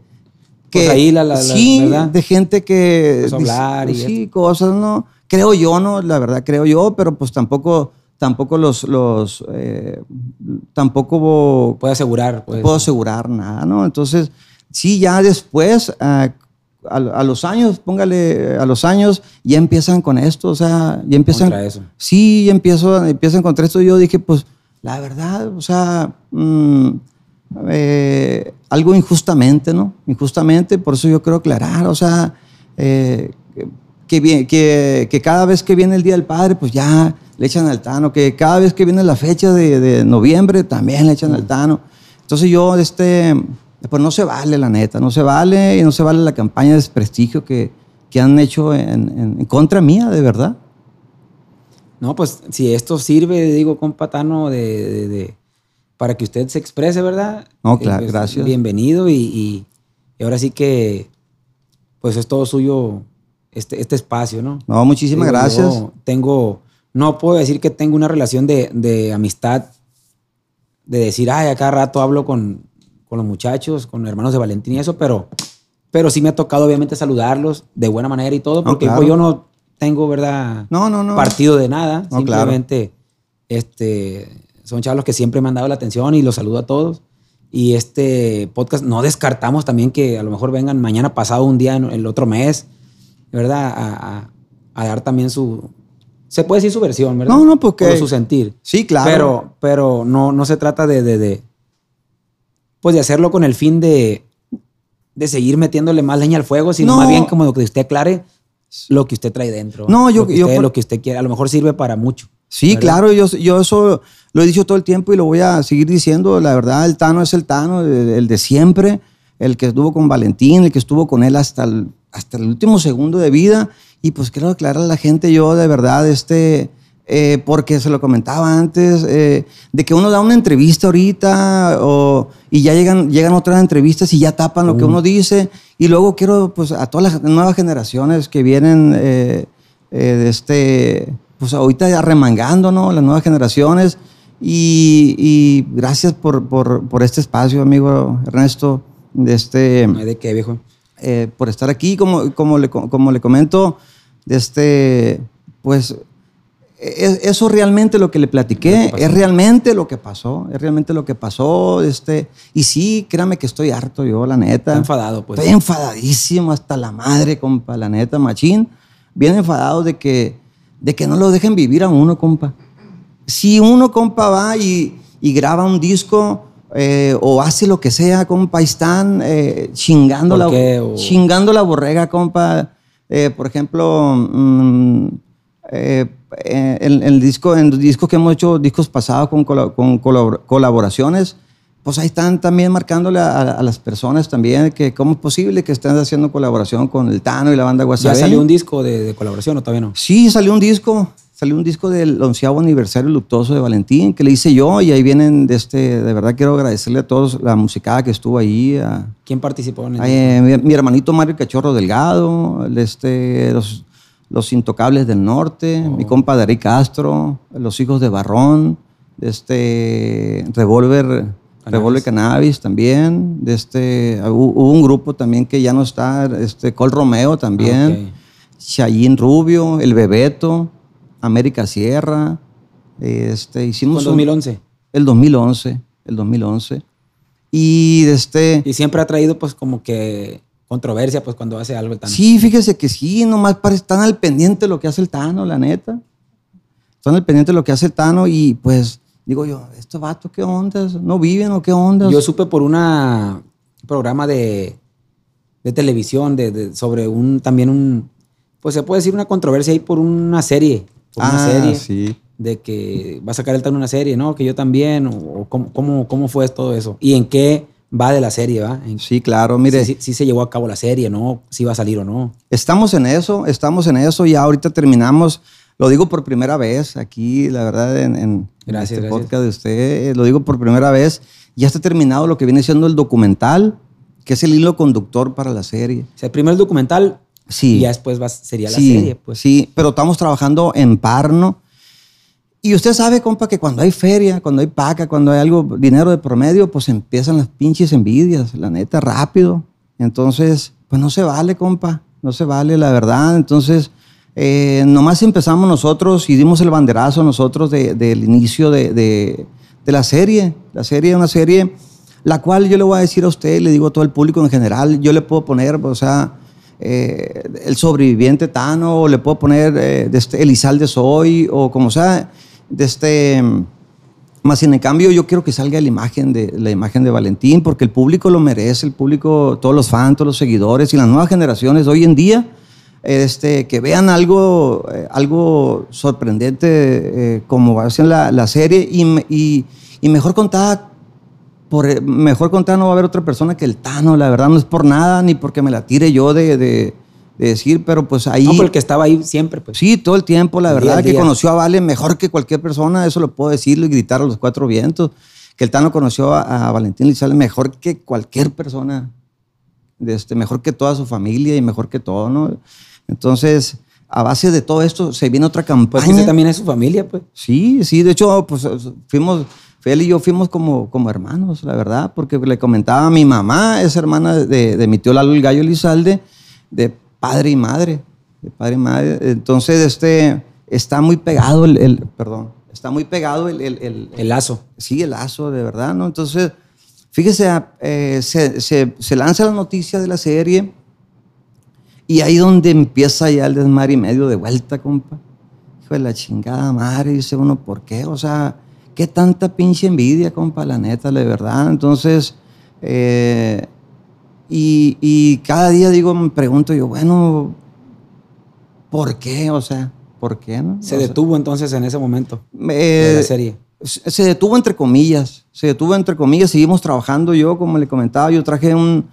A: que...
B: Pues ahí la- la- la-
A: sí,
B: ¿verdad?
A: de gente que...
B: Pues hablar y
A: sí, cosas, ¿no? Creo yo, ¿no? La verdad, creo yo, pero pues tampoco, tampoco los, los eh, tampoco
B: Puede asegurar. Pues.
A: puedo asegurar nada, ¿no? Entonces, sí, ya después, ah, a, a los años, póngale a los años, ya empiezan con esto, o sea, ya empiezan.
B: Contra eso.
A: Sí, ya empiezo, empiezan contra esto. Yo dije, pues, la verdad, o sea, mm, eh, algo injustamente, ¿no? Injustamente, por eso yo quiero aclarar, o sea, eh, que, bien- que, que cada vez que viene el Día del Padre, pues ya le echan al Tano, que cada vez que viene la fecha de, de noviembre, también le echan al Tano. Entonces yo, este, pues no se vale, la neta, no se vale y no se vale la campaña de desprestigio que, que han hecho en, en- en contra mía, de verdad.
B: No, pues si esto sirve, digo, compa Tano, de, de- de- para que usted se exprese, ¿verdad?
A: No, claro,
B: pues,
A: gracias.
B: Bienvenido y, y- y ahora sí que, pues es todo suyo este, este espacio, ¿no?
A: No, muchísimas
B: Digo,
A: gracias.
B: yo tengo, no puedo decir que tengo una relación de, de amistad, de decir, ay, a cada rato hablo con, con los muchachos, con hermanos de Valentín y eso, pero, pero sí me ha tocado obviamente saludarlos de buena manera y todo,
A: No,
B: porque
A: claro.
B: pues, yo no tengo, ¿verdad?
A: No, no, no.
B: Partido de nada,
A: No,
B: simplemente este, son chavos que siempre me han dado la atención y los saludo a todos. Y este podcast, no descartamos también que a lo mejor vengan mañana pasado, un día, en el otro mes, ¿verdad? A, a- a dar también su. Se puede decir su versión, ¿verdad?
A: No, no, porque-
B: O su sentir.
A: Sí, claro.
B: Pero, pero no, no se trata de, de, de- Pues de hacerlo con el fin de. De seguir metiéndole más leña al fuego, sino
A: No.
B: más bien como que usted aclare lo que usted trae dentro.
A: No, yo-
B: Lo que
A: yo por-
B: lo que usted quiere. A lo mejor sirve para mucho.
A: Sí,
B: ¿verdad?
A: claro, yo, yo eso lo he dicho todo el tiempo y lo voy a seguir diciendo. La verdad, el Tano es el Tano, el, el de siempre, el que estuvo con Valentín, el que estuvo con él hasta el, hasta el último segundo de vida. Y pues quiero aclarar a la gente, yo de verdad, este, eh, porque se lo comentaba antes, eh, de que uno da una entrevista ahorita o- y ya llegan, llegan otras entrevistas y ya tapan lo que uno dice. Y luego quiero, pues, a todas las nuevas generaciones que vienen eh, eh, de este, pues ahorita ya remangando, ¿no? Las nuevas generaciones. Y, y gracias por, por, por este espacio, amigo Ernesto, de este,
B: de qué, viejo.
A: eh, por estar aquí, como, como, le, como le comento, de este, pues es- eso realmente lo que le platiqué, es realmente lo que pasó, es realmente lo que pasó, este, y sí, créame que estoy harto yo, la neta.
B: Está enfadado, pues.
A: Estoy enfadadísimo hasta la madre, compa, la neta, machín. Bien enfadado de que, de que no lo dejen vivir a uno, compa. Si uno, compa, va y, y graba un disco eh, o hace lo que sea, compa, y están eh, chingando,
B: ¿Por
A: la?
B: O-
A: chingando la borrega, compa. Eh, por ejemplo, mm, en, en el disco, en los discos que hemos hecho, discos pasados con, con colabor- colaboraciones, pues ahí están también marcándole a, a las personas también que cómo es posible que estén haciendo colaboración con el Tano y la banda
B: ¿Ya
A: Guasabé.
B: salió un disco de, de colaboración o todavía no?
A: Sí, salió un disco. Salió un disco del onceavo aniversario luctuoso de Valentín que le hice yo y ahí vienen de este, de verdad quiero agradecerle a todos la musicada que estuvo ahí, a,
B: ¿Quién participó en el
A: eh, mi, mi hermanito Mario Cachorro Delgado, el este, los, los Intocables del Norte, mi compa Darí Castro, los hijos de Barrón, este Revolver, Revolver Cannabis también, de este, hubo, un grupo también que ya no está, este Col Romeo también.
B: Ah,
A: Chayín Rubio, El Bebeto, América Sierra. Este, hicimos un-
B: 2011.
A: el 2011, el 2011. Y de este
B: Y siempre ha traído pues como que controversia pues cuando hace algo tan...
A: Sí, fíjese que sí, nomás parece están al pendiente de lo que hace el Tano, la neta. Están al pendiente de lo que hace el Tano y pues digo yo, ¿estos vatos qué ondas? ¿No viven o qué ondas?
B: Yo supe por una programa de, de televisión de, de- sobre un también un pues se puede decir una controversia ahí por una serie, por una
A: Ah,
B: serie
A: sí.
B: de que va a sacar el Tano una serie, ¿no? Que yo también o, o cómo, cómo cómo fue todo eso y en qué va de la serie, ¿va? En-
A: Sí, claro, mire.
B: si, si- si se llevó a cabo la serie, ¿no? Si va a salir o no.
A: Estamos en eso, estamos en eso. Ya ahorita terminamos. Lo digo por primera vez aquí, la verdad, en, en
B: Gracias,
A: este
B: gracias.
A: podcast de usted. eh, Lo digo por primera vez. Ya está terminado lo que viene siendo el documental, que es el hilo conductor para la serie.
B: O sea, primero el documental
A: Sí.
B: y ya después va, sería la
A: sí,
B: serie, pues.
A: Sí, pero estamos trabajando en parno. Y usted sabe, compa, que cuando hay feria, cuando hay paca, cuando hay algo, dinero de promedio, pues empiezan las pinches envidias, la neta, rápido. Entonces, pues no se vale, compa, no se vale, la verdad. Entonces, eh, nomás empezamos nosotros y dimos el banderazo nosotros de- del inicio de, la serie. La serie es una serie, la cual yo le voy a decir a usted, le digo a todo el público en general, yo le puedo poner, o sea, eh, el sobreviviente Tano, o le puedo poner eh, de este, Elizalde Soy, o como sea, de este... Más en cambio, yo quiero que salga la imagen, de, la imagen de Valentín, porque el público lo merece, el público, todos los fans, todos los seguidores y las nuevas generaciones hoy en día, este, que vean algo, eh, algo sorprendente eh, como hacen la, la serie y, y, y mejor contada por, mejor contada no va a haber otra persona que el Tano, la verdad no es por nada, ni porque me la tire yo de, de, de decir, pero pues ahí...
B: No, porque estaba ahí siempre, pues.
A: Sí, todo el tiempo, la
B: El
A: verdad, que conoció a Vale mejor que cualquier persona, eso lo puedo decirlo y gritar a los cuatro vientos, que el Tano conoció a, a Valentín Lizalde mejor que cualquier persona, de este, mejor que toda su familia y mejor que todo, ¿no? Entonces, a base de todo esto, se viene otra
B: Pues
A: campaña.
B: usted también es su familia, pues.
A: Sí, sí, de hecho, pues fuimos, Fel y yo fuimos como, como hermanos, la verdad, porque le comentaba a mi mamá, es hermana de, de mi tío Lalo el Gallo Elizalde, de padre y madre, de padre y madre. Entonces, este, está muy pegado el, el- perdón, está muy pegado el, el- el-
B: El lazo.
A: sí, el lazo, de verdad, ¿no? Entonces, fíjese, eh, se, se- se lanza la noticia de la serie y ahí donde empieza ya el desmadre y medio de vuelta, compa. Hijo de la chingada madre, dice uno, ¿por qué? O sea, ¿qué tanta pinche envidia, compa? La neta, de verdad. Entonces, eh, y, y cada día digo, me pregunto yo, bueno, ¿por qué? O sea, ¿por qué? No?
B: Se
A: O sea,
B: detuvo entonces en ese momento
A: eh,
B: de la serie.
A: se se detuvo entre comillas, se detuvo entre comillas, seguimos trabajando yo, como le comentaba, yo traje un,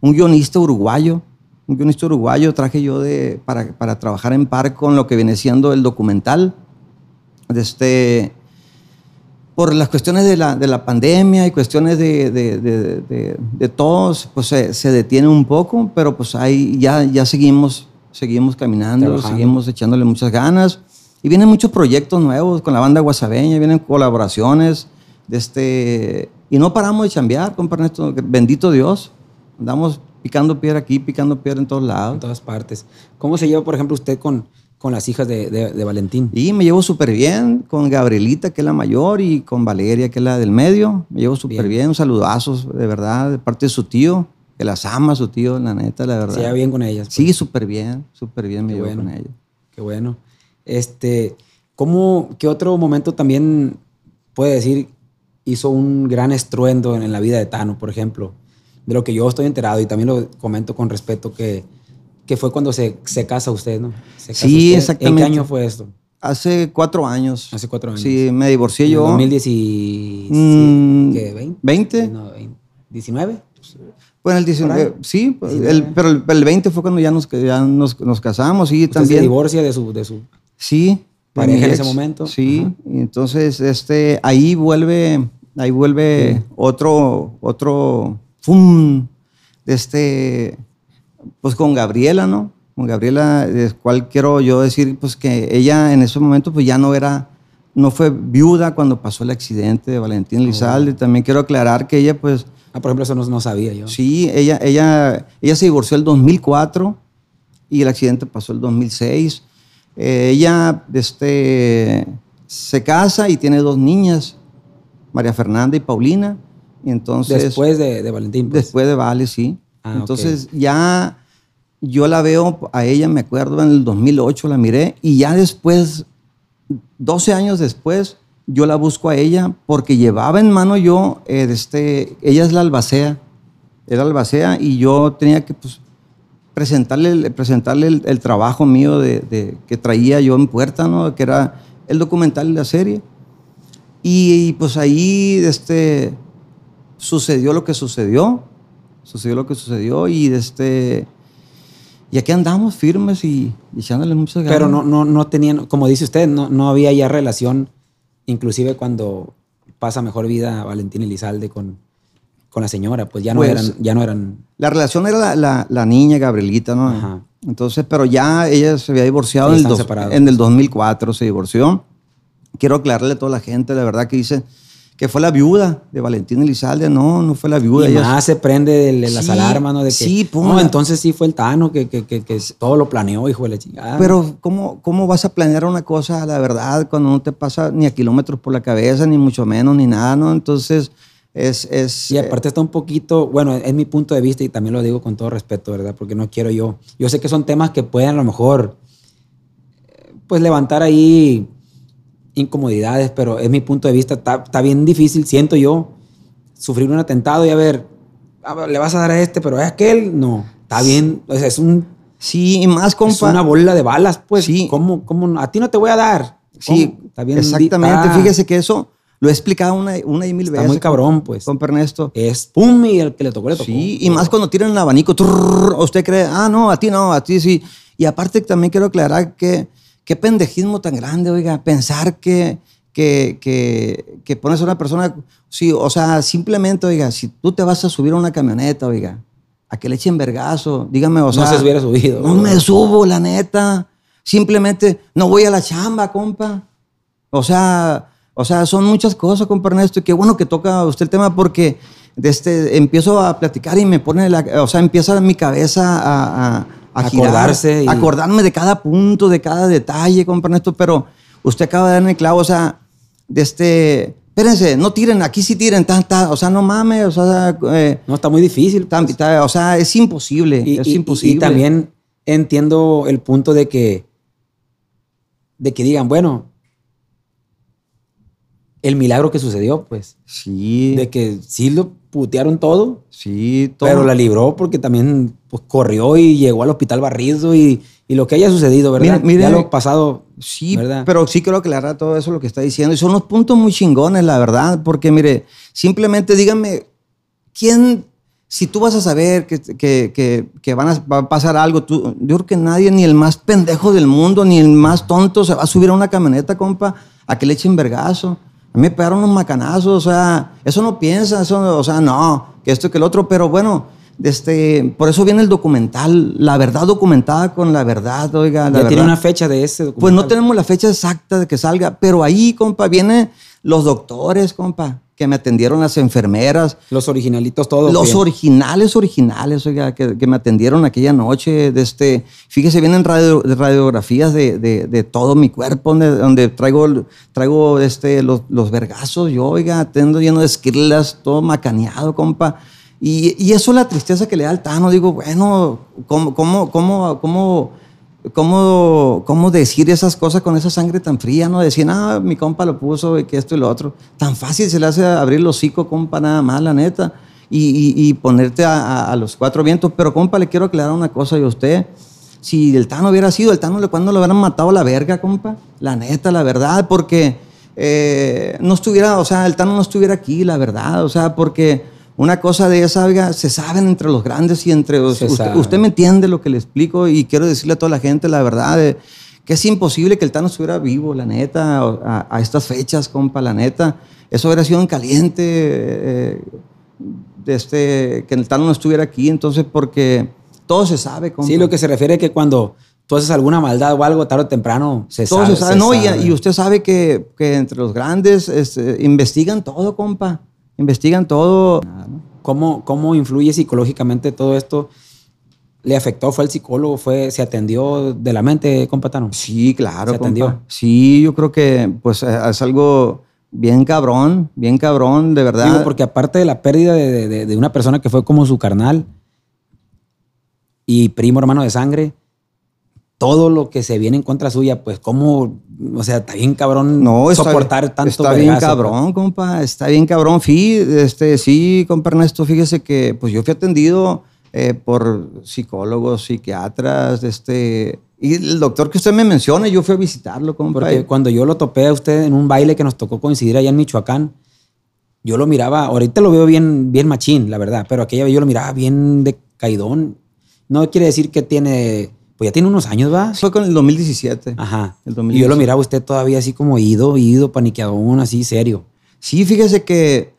A: un guionista uruguayo, un guionista uruguayo traje yo de, para, para trabajar en par con lo que viene siendo el documental, de este, por las cuestiones de la, de la pandemia y cuestiones de, de, de, de- de todos, pues se, se detiene un poco, pero pues ahí ya, ya seguimos, seguimos caminando,
B: Trabajando.
A: seguimos echándole muchas ganas. Y vienen muchos proyectos nuevos con la banda guasabeña, vienen colaboraciones, de este, y no paramos de chambear, compa Ernesto, bendito Dios. Andamos picando piedra aquí, picando piedra en todos
B: En
A: lados.
B: todas partes. ¿Cómo se lleva, por ejemplo, usted con, con las hijas de, de- de Valentín?
A: Y me llevo súper bien con Gabrielita, que es la mayor, y con Valeria, que es la del medio. Me llevo súper
B: Bien.
A: bien. Saludazos, de verdad, de parte de su tío, que las ama su tío, la neta, la verdad.
B: Se lleva bien con ellas. pues?
A: Sí, súper bien, súper bien me
B: Qué
A: llevo
B: bueno.
A: con ella.
B: Qué bueno. Este, ¿cómo, qué otro momento también puede decir hizo un gran estruendo en, en la vida de Tano, por ejemplo? De lo que yo estoy enterado y también lo comento con respeto que, que fue cuando se, se casa usted, ¿no? Se casa
A: Sí,
B: usted.
A: exactamente.
B: ¿En qué año fue esto?
A: Hace cuatro años.
B: Hace cuatro años.
A: Sí, me divorcié
B: ¿En el
A: yo.
B: 2017,
A: Mm,
B: ¿qué, 20?
A: 20.
B: No, 20. ¿19?
A: Pues en el 19,
B: ahí.
A: sí, pues,
B: 19.
A: el- pero el, el 20 fue cuando ya nos, ya nos, nos casamos y
B: Usted se
A: también.
B: divorcia de su, de su
A: Sí.
B: Pareja en ese momento.
A: Sí. Y entonces, este, ahí vuelve, ahí vuelve otro, otro, ¡fum! Este, pues con Gabriela, ¿no? Con Gabriela, de cual quiero yo decir, pues que ella en ese momento, pues ya no era, no fue viuda cuando pasó el accidente de Valentín Lizalde. También quiero aclarar que ella, pues,
B: Ah, por ejemplo, eso no, no sabía yo.
A: Sí, ella, ella, ella se divorció el 2004 y el accidente pasó el 2006. Eh, ella este, se casa y tiene dos niñas, María Fernanda y Paulina. Y entonces,
B: Después de, de Valentín. pues.
A: después de Vale, sí.
B: Ah,
A: entonces ya yo la veo a ella, me acuerdo, en el 2008 la miré y ya después, 12 años después, yo la busco a ella porque llevaba en mano yo, eh, este, ella es la albacea, era albacea y yo tenía que pues, presentarle, el- presentarle el, el trabajo mío de, de- que traía yo en puerta, ¿no? que era el documental de la serie. Y, pues ahí este, sucedió lo que sucedió, sucedió lo que sucedió y este... Y aquí andamos firmes y, y echándole muchas ganas.
B: Pero no, no, no tenían, como dice usted, no, no había ya relación, inclusive cuando pasa mejor vida Valentín Elizalde con, con la señora, pues ya no
A: Pues,
B: eran, ya no eran.
A: La relación era la, la- la niña Gabrielita, ¿no?
B: Ajá.
A: Entonces, pero ya ella se había divorciado en, el dos- en el 2004, se divorció. Quiero aclararle a toda la gente, la verdad que dice que fue la viuda de Valentín Elizalde. No, no fue la viuda.
B: y más se prende de, las
A: Sí,
B: alarmas, ¿no? De que,
A: sí, pum,
B: no, entonces sí fue el Tano que, que, que, que todo lo planeó, hijo de la chingada.
A: Pero ¿cómo, ¿cómo vas a planear una cosa, la verdad, cuando no te pasa ni a kilómetros por la cabeza, ni mucho menos, ni nada, ¿no? Entonces, es... es
B: Y aparte está un poquito, bueno, es mi punto de vista y también lo digo con todo respeto, ¿verdad? Porque no quiero yo. Yo sé que son temas que pueden a lo mejor, eh, pues levantar ahí incomodidades, pero es mi punto de vista. Está, está bien difícil, siento yo, sufrir un atentado y a ver, a ver, le vas a dar a este, pero a aquel, no. Está bien, o sea, es un
A: Sí, y más, compa.
B: es una bola de balas, pues.
A: Sí.
B: ¿Cómo, cómo? A ti no te voy a dar.
A: Sí,
B: ¿Cómo? Está bien.
A: exactamente.
B: Ah,
A: Fíjese que eso lo he explicado una, una y mil
B: Está
A: veces.
B: muy cabrón, pues.
A: Compa Ernesto.
B: Es pum y el que le tocó, le tocó.
A: Sí, y más cuando tiran el abanico, trrr, usted cree, ah, no, a ti no, a ti sí. Y aparte también quiero aclarar que qué pendejismo tan grande, oiga, pensar que, que, que, que pones a una persona, sí, o sea, simplemente, oiga, si tú te vas a subir a una camioneta, oiga, a que le echen vergazo, dígame, o sea.
B: no se hubiera subido.
A: No me subo, la neta. Simplemente no voy a la chamba, compa. O sea, o sea, son muchas cosas, compa Ernesto. Y qué bueno que toca usted el tema porque este, empiezo a platicar y me pone, la, o sea, empieza mi cabeza a, a, a girar,
B: Acordarse y-
A: acordarme de cada punto, de cada detalle, compa Ernesto. Pero usted acaba de darme el clavo, o sea, de este, espérense, no tiren, aquí sí tiren, tan, tan, o sea, no mames, o sea, eh,
B: No, está muy difícil. pues.
A: o sea, es imposible,
B: y,
A: es
B: y-
A: imposible.
B: y también entiendo el punto de que, de que digan, bueno, el milagro que sucedió, pues,
A: Sí,
B: de que sí lo putearon todo,
A: sí, todo.
B: pero la libró porque también pues, corrió y llegó al hospital barrido y, y lo que haya sucedido, ¿verdad? Ya lo pasado,
A: Sí,
B: ¿verdad?
A: pero sí quiero aclarar todo eso lo que está diciendo. Y son unos puntos muy chingones, la verdad, porque mire, simplemente díganme, ¿quién, si tú vas a saber que, que, que, que van a, va a pasar algo, tú, yo creo que nadie, ni el más pendejo del mundo, ni el más tonto, se va a subir a una camioneta, compa, a que le echen vergazo. A mí me pegaron unos macanazos, o sea, eso no piensa, eso, o sea, no, que esto, que el otro, pero bueno, este, por eso viene el documental, la verdad documentada con la verdad, oiga, la
B: ya tiene
A: verdad.
B: una fecha de ese documental.
A: Pues no tenemos la fecha exacta de que salga, pero ahí, compa, vienen los doctores, compa, que me atendieron las enfermeras,
B: Los originalitos todos.
A: los
B: bien.
A: originales, originales, oiga, que, que me atendieron aquella noche. De este, fíjese, vienen radio- radiografías de, de- de todo mi cuerpo, donde, donde traigo, traigo este, los, los vergazos, yo, oiga, tendo lleno de esquirlas, todo macaneado, compa. Y, y eso es la tristeza que le da al Tano. Digo, bueno, ¿cómo, cómo, cómo, cómo, cómo, cómo decir esas cosas con esa sangre tan fría? No decir, ah, mi compa lo puso y que esto y lo otro. Tan fácil se le hace abrir los hocico, compa, nada más, la neta. Y, y- ponerte a, los cuatro vientos. Pero, compa, le quiero aclarar una cosa a usted. Si el Tano hubiera sido, el Tano, cuando lo hubieran matado a la verga, compa? La neta, la verdad, porque eh, no estuviera, o sea, el Tano no estuviera aquí, la verdad, o sea, porque una cosa de esa, oiga, se saben entre los grandes y entre... Usted, usted me entiende lo que le explico y quiero decirle a toda la gente la verdad, de que es imposible que el Tano estuviera vivo, la neta, a, a estas fechas, compa, la neta. Eso hubiera sido en caliente, eh, de este, que el Tano no estuviera aquí, entonces porque todo se sabe, compa.
B: Sí, lo que se refiere es que cuando tú haces alguna maldad o algo, tarde o temprano, se
A: todo
B: sabe.
A: se sabe.
B: se
A: no, y-
B: sabe.
A: Y, usted sabe que, que entre los grandes este, investigan todo, compa. Investigan todo.
B: ¿Cómo, ¿Cómo influye psicológicamente todo esto? ¿Le afectó? ¿Fue el psicólogo? ¿Fue, ¿Se atendió de la mente, compa Tano?
A: Sí, claro,
B: ¿Se
A: compa.
B: atendió?
A: Sí, yo creo que pues eh, es algo bien cabrón, bien cabrón, de verdad.
B: Digo, porque aparte de la pérdida de, de- de una persona que fue como su carnal y primo hermano de sangre, todo lo que se viene en contra suya, pues cómo, o sea, está bien cabrón
A: no, está,
B: soportar tanto
A: Está bien
B: vergazo,
A: cabrón, compa. Está bien cabrón. Fí, este, sí, compa Ernesto, fíjese que pues yo fui atendido eh, por psicólogos, psiquiatras, este... Y el doctor que usted me menciona, yo fui a visitarlo, compa.
B: Porque cuando yo lo topé a usted en un baile que nos tocó coincidir allá en Michoacán, yo lo miraba, ahorita lo veo bien, bien machín, la verdad, pero aquella vez yo lo miraba bien de caidón. No quiere decir que tiene, pues ya tiene unos años, ¿va?
A: Fue con el 2017.
B: Ajá.
A: El
B: Y yo
A: 2017.
B: lo miraba usted todavía así como ido, ido, paniqueadón, así serio.
A: Sí, fíjese que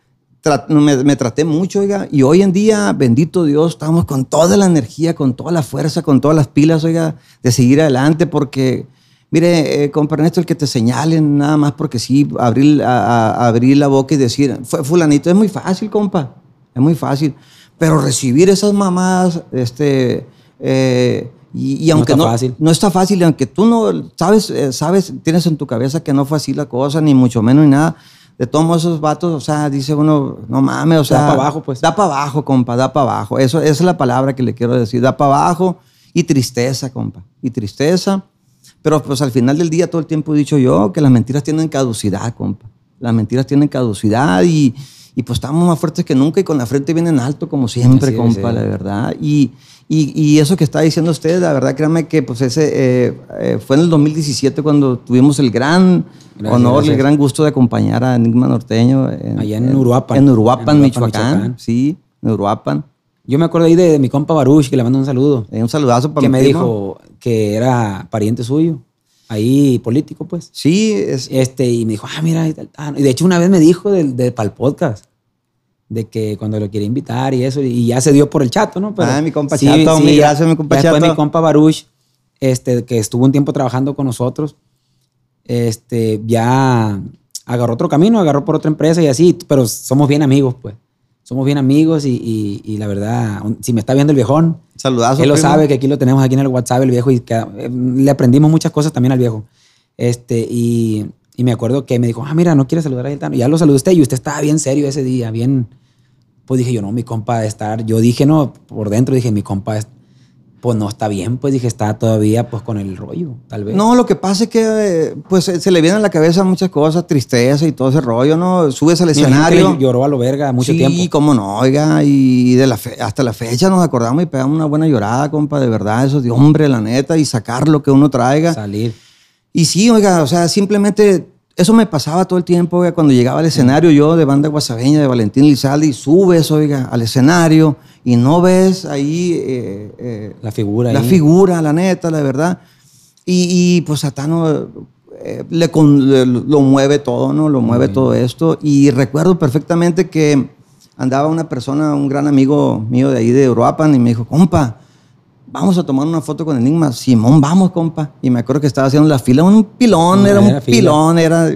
A: tra- me, me traté mucho, oiga, y hoy en día, bendito Dios, estamos con toda la energía, con toda la fuerza, con todas las pilas, oiga, de seguir adelante, porque, mire, eh, compa Ernesto, el que te señalen nada más porque sí, abrir, a- a- abrir la boca y decir, fue fulanito, es muy fácil, compa, es muy fácil, pero recibir esas mamadas, este... eh, y, y
B: No
A: aunque
B: está
A: no,
B: fácil.
A: no está fácil, aunque tú no sabes, eh, sabes, tienes en tu cabeza que no fue así la cosa, ni mucho menos ni nada. de todos esos vatos, o sea, dice uno, no mames, o sea.
B: Da pa' abajo, pues.
A: Da para abajo, compa, da para abajo. Eso, esa es la palabra que le quiero decir. Da para abajo y tristeza, compa. Y tristeza. Pero pues al final del día todo el tiempo he dicho yo que las mentiras tienen caducidad, compa. Las mentiras tienen caducidad y, y pues estamos más fuertes que nunca y con la frente vienen alto como siempre,
B: es,
A: compa,
B: sí.
A: la verdad. Y, y, y eso que está diciendo usted, la verdad, créanme que pues ese eh, eh, fue en el 2017 cuando tuvimos el gran
B: Gracias,
A: honor,
B: gracias.
A: el gran gusto de acompañar a Enigma Norteño.
B: Allá en Uruapan.
A: En Uruapan,
B: En Uruapan,
A: Michoacán.
B: Michoacán.
A: Sí, en Uruapan.
B: Yo me acuerdo ahí de, de mi compa Baruch, que le mando un saludo.
A: Eh, un saludazo para
B: que
A: mi
B: me
A: primo.
B: dijo que era pariente suyo. Ahí político, pues.
A: Sí, es,
B: Este, y me dijo, ah, mira, y, tal, y de hecho una vez me dijo del de, para el podcast, de que cuando lo quería invitar y eso, y ya se dio por el chato, ¿no?
A: Ah, mi compa Chato, mil
B: ya-
A: gracias, mi compa
B: ya Después
A: Chato.
B: mi compa Baruch, este, que estuvo un tiempo trabajando con nosotros, este, ya agarró otro camino, agarró por otra empresa y así, pero somos bien amigos, pues. Somos bien amigos y, y- y la verdad, si me está viendo el viejón,
A: saludazo.
B: él lo
A: primo.
B: sabe que aquí lo tenemos aquí en el WhatsApp, el viejo, y que, eh, le aprendimos muchas cosas también al viejo. Este, y, y me acuerdo que me dijo, ah, mira, no quiere saludar a Tano. Y ya lo saludé a usted y usted estaba bien serio ese día, bien. Pues dije yo, no, mi compa de estar. Yo dije, no, por dentro dije, mi compa, es- pues no está bien, pues dije, está todavía pues con el rollo, tal vez.
A: No, lo que pasa es que pues se le vienen a la cabeza muchas cosas, tristeza y todo ese rollo, ¿no? Subes al escenario.
B: lloró a lo verga mucho
A: sí,
B: tiempo.
A: cómo no, oiga, y de la fe- hasta la fecha nos acordamos y pegamos una buena llorada, compa, de verdad, eso de hombre, la neta, y sacar lo que uno traiga.
B: Salir.
A: Y sí, oiga, o sea, simplemente eso me pasaba todo el tiempo, oiga, cuando llegaba al escenario yo de banda guasabeña de Valentín Lizalde y subes, oiga, al escenario y no ves ahí eh, eh,
B: La figura.
A: la
B: ahí.
A: figura, la neta, la verdad. Y, y, pues Satano eh, le con- le- lo mueve todo, ¿no? Lo mueve todo esto. Y recuerdo perfectamente que andaba una persona, un gran amigo mío de ahí de Uruapan y me dijo, compa, vamos a tomar una foto con Enigma. Simón, vamos, compa. Y me acuerdo que estaba haciendo la fila, un pilón, era un
B: fila.
A: pilón, era...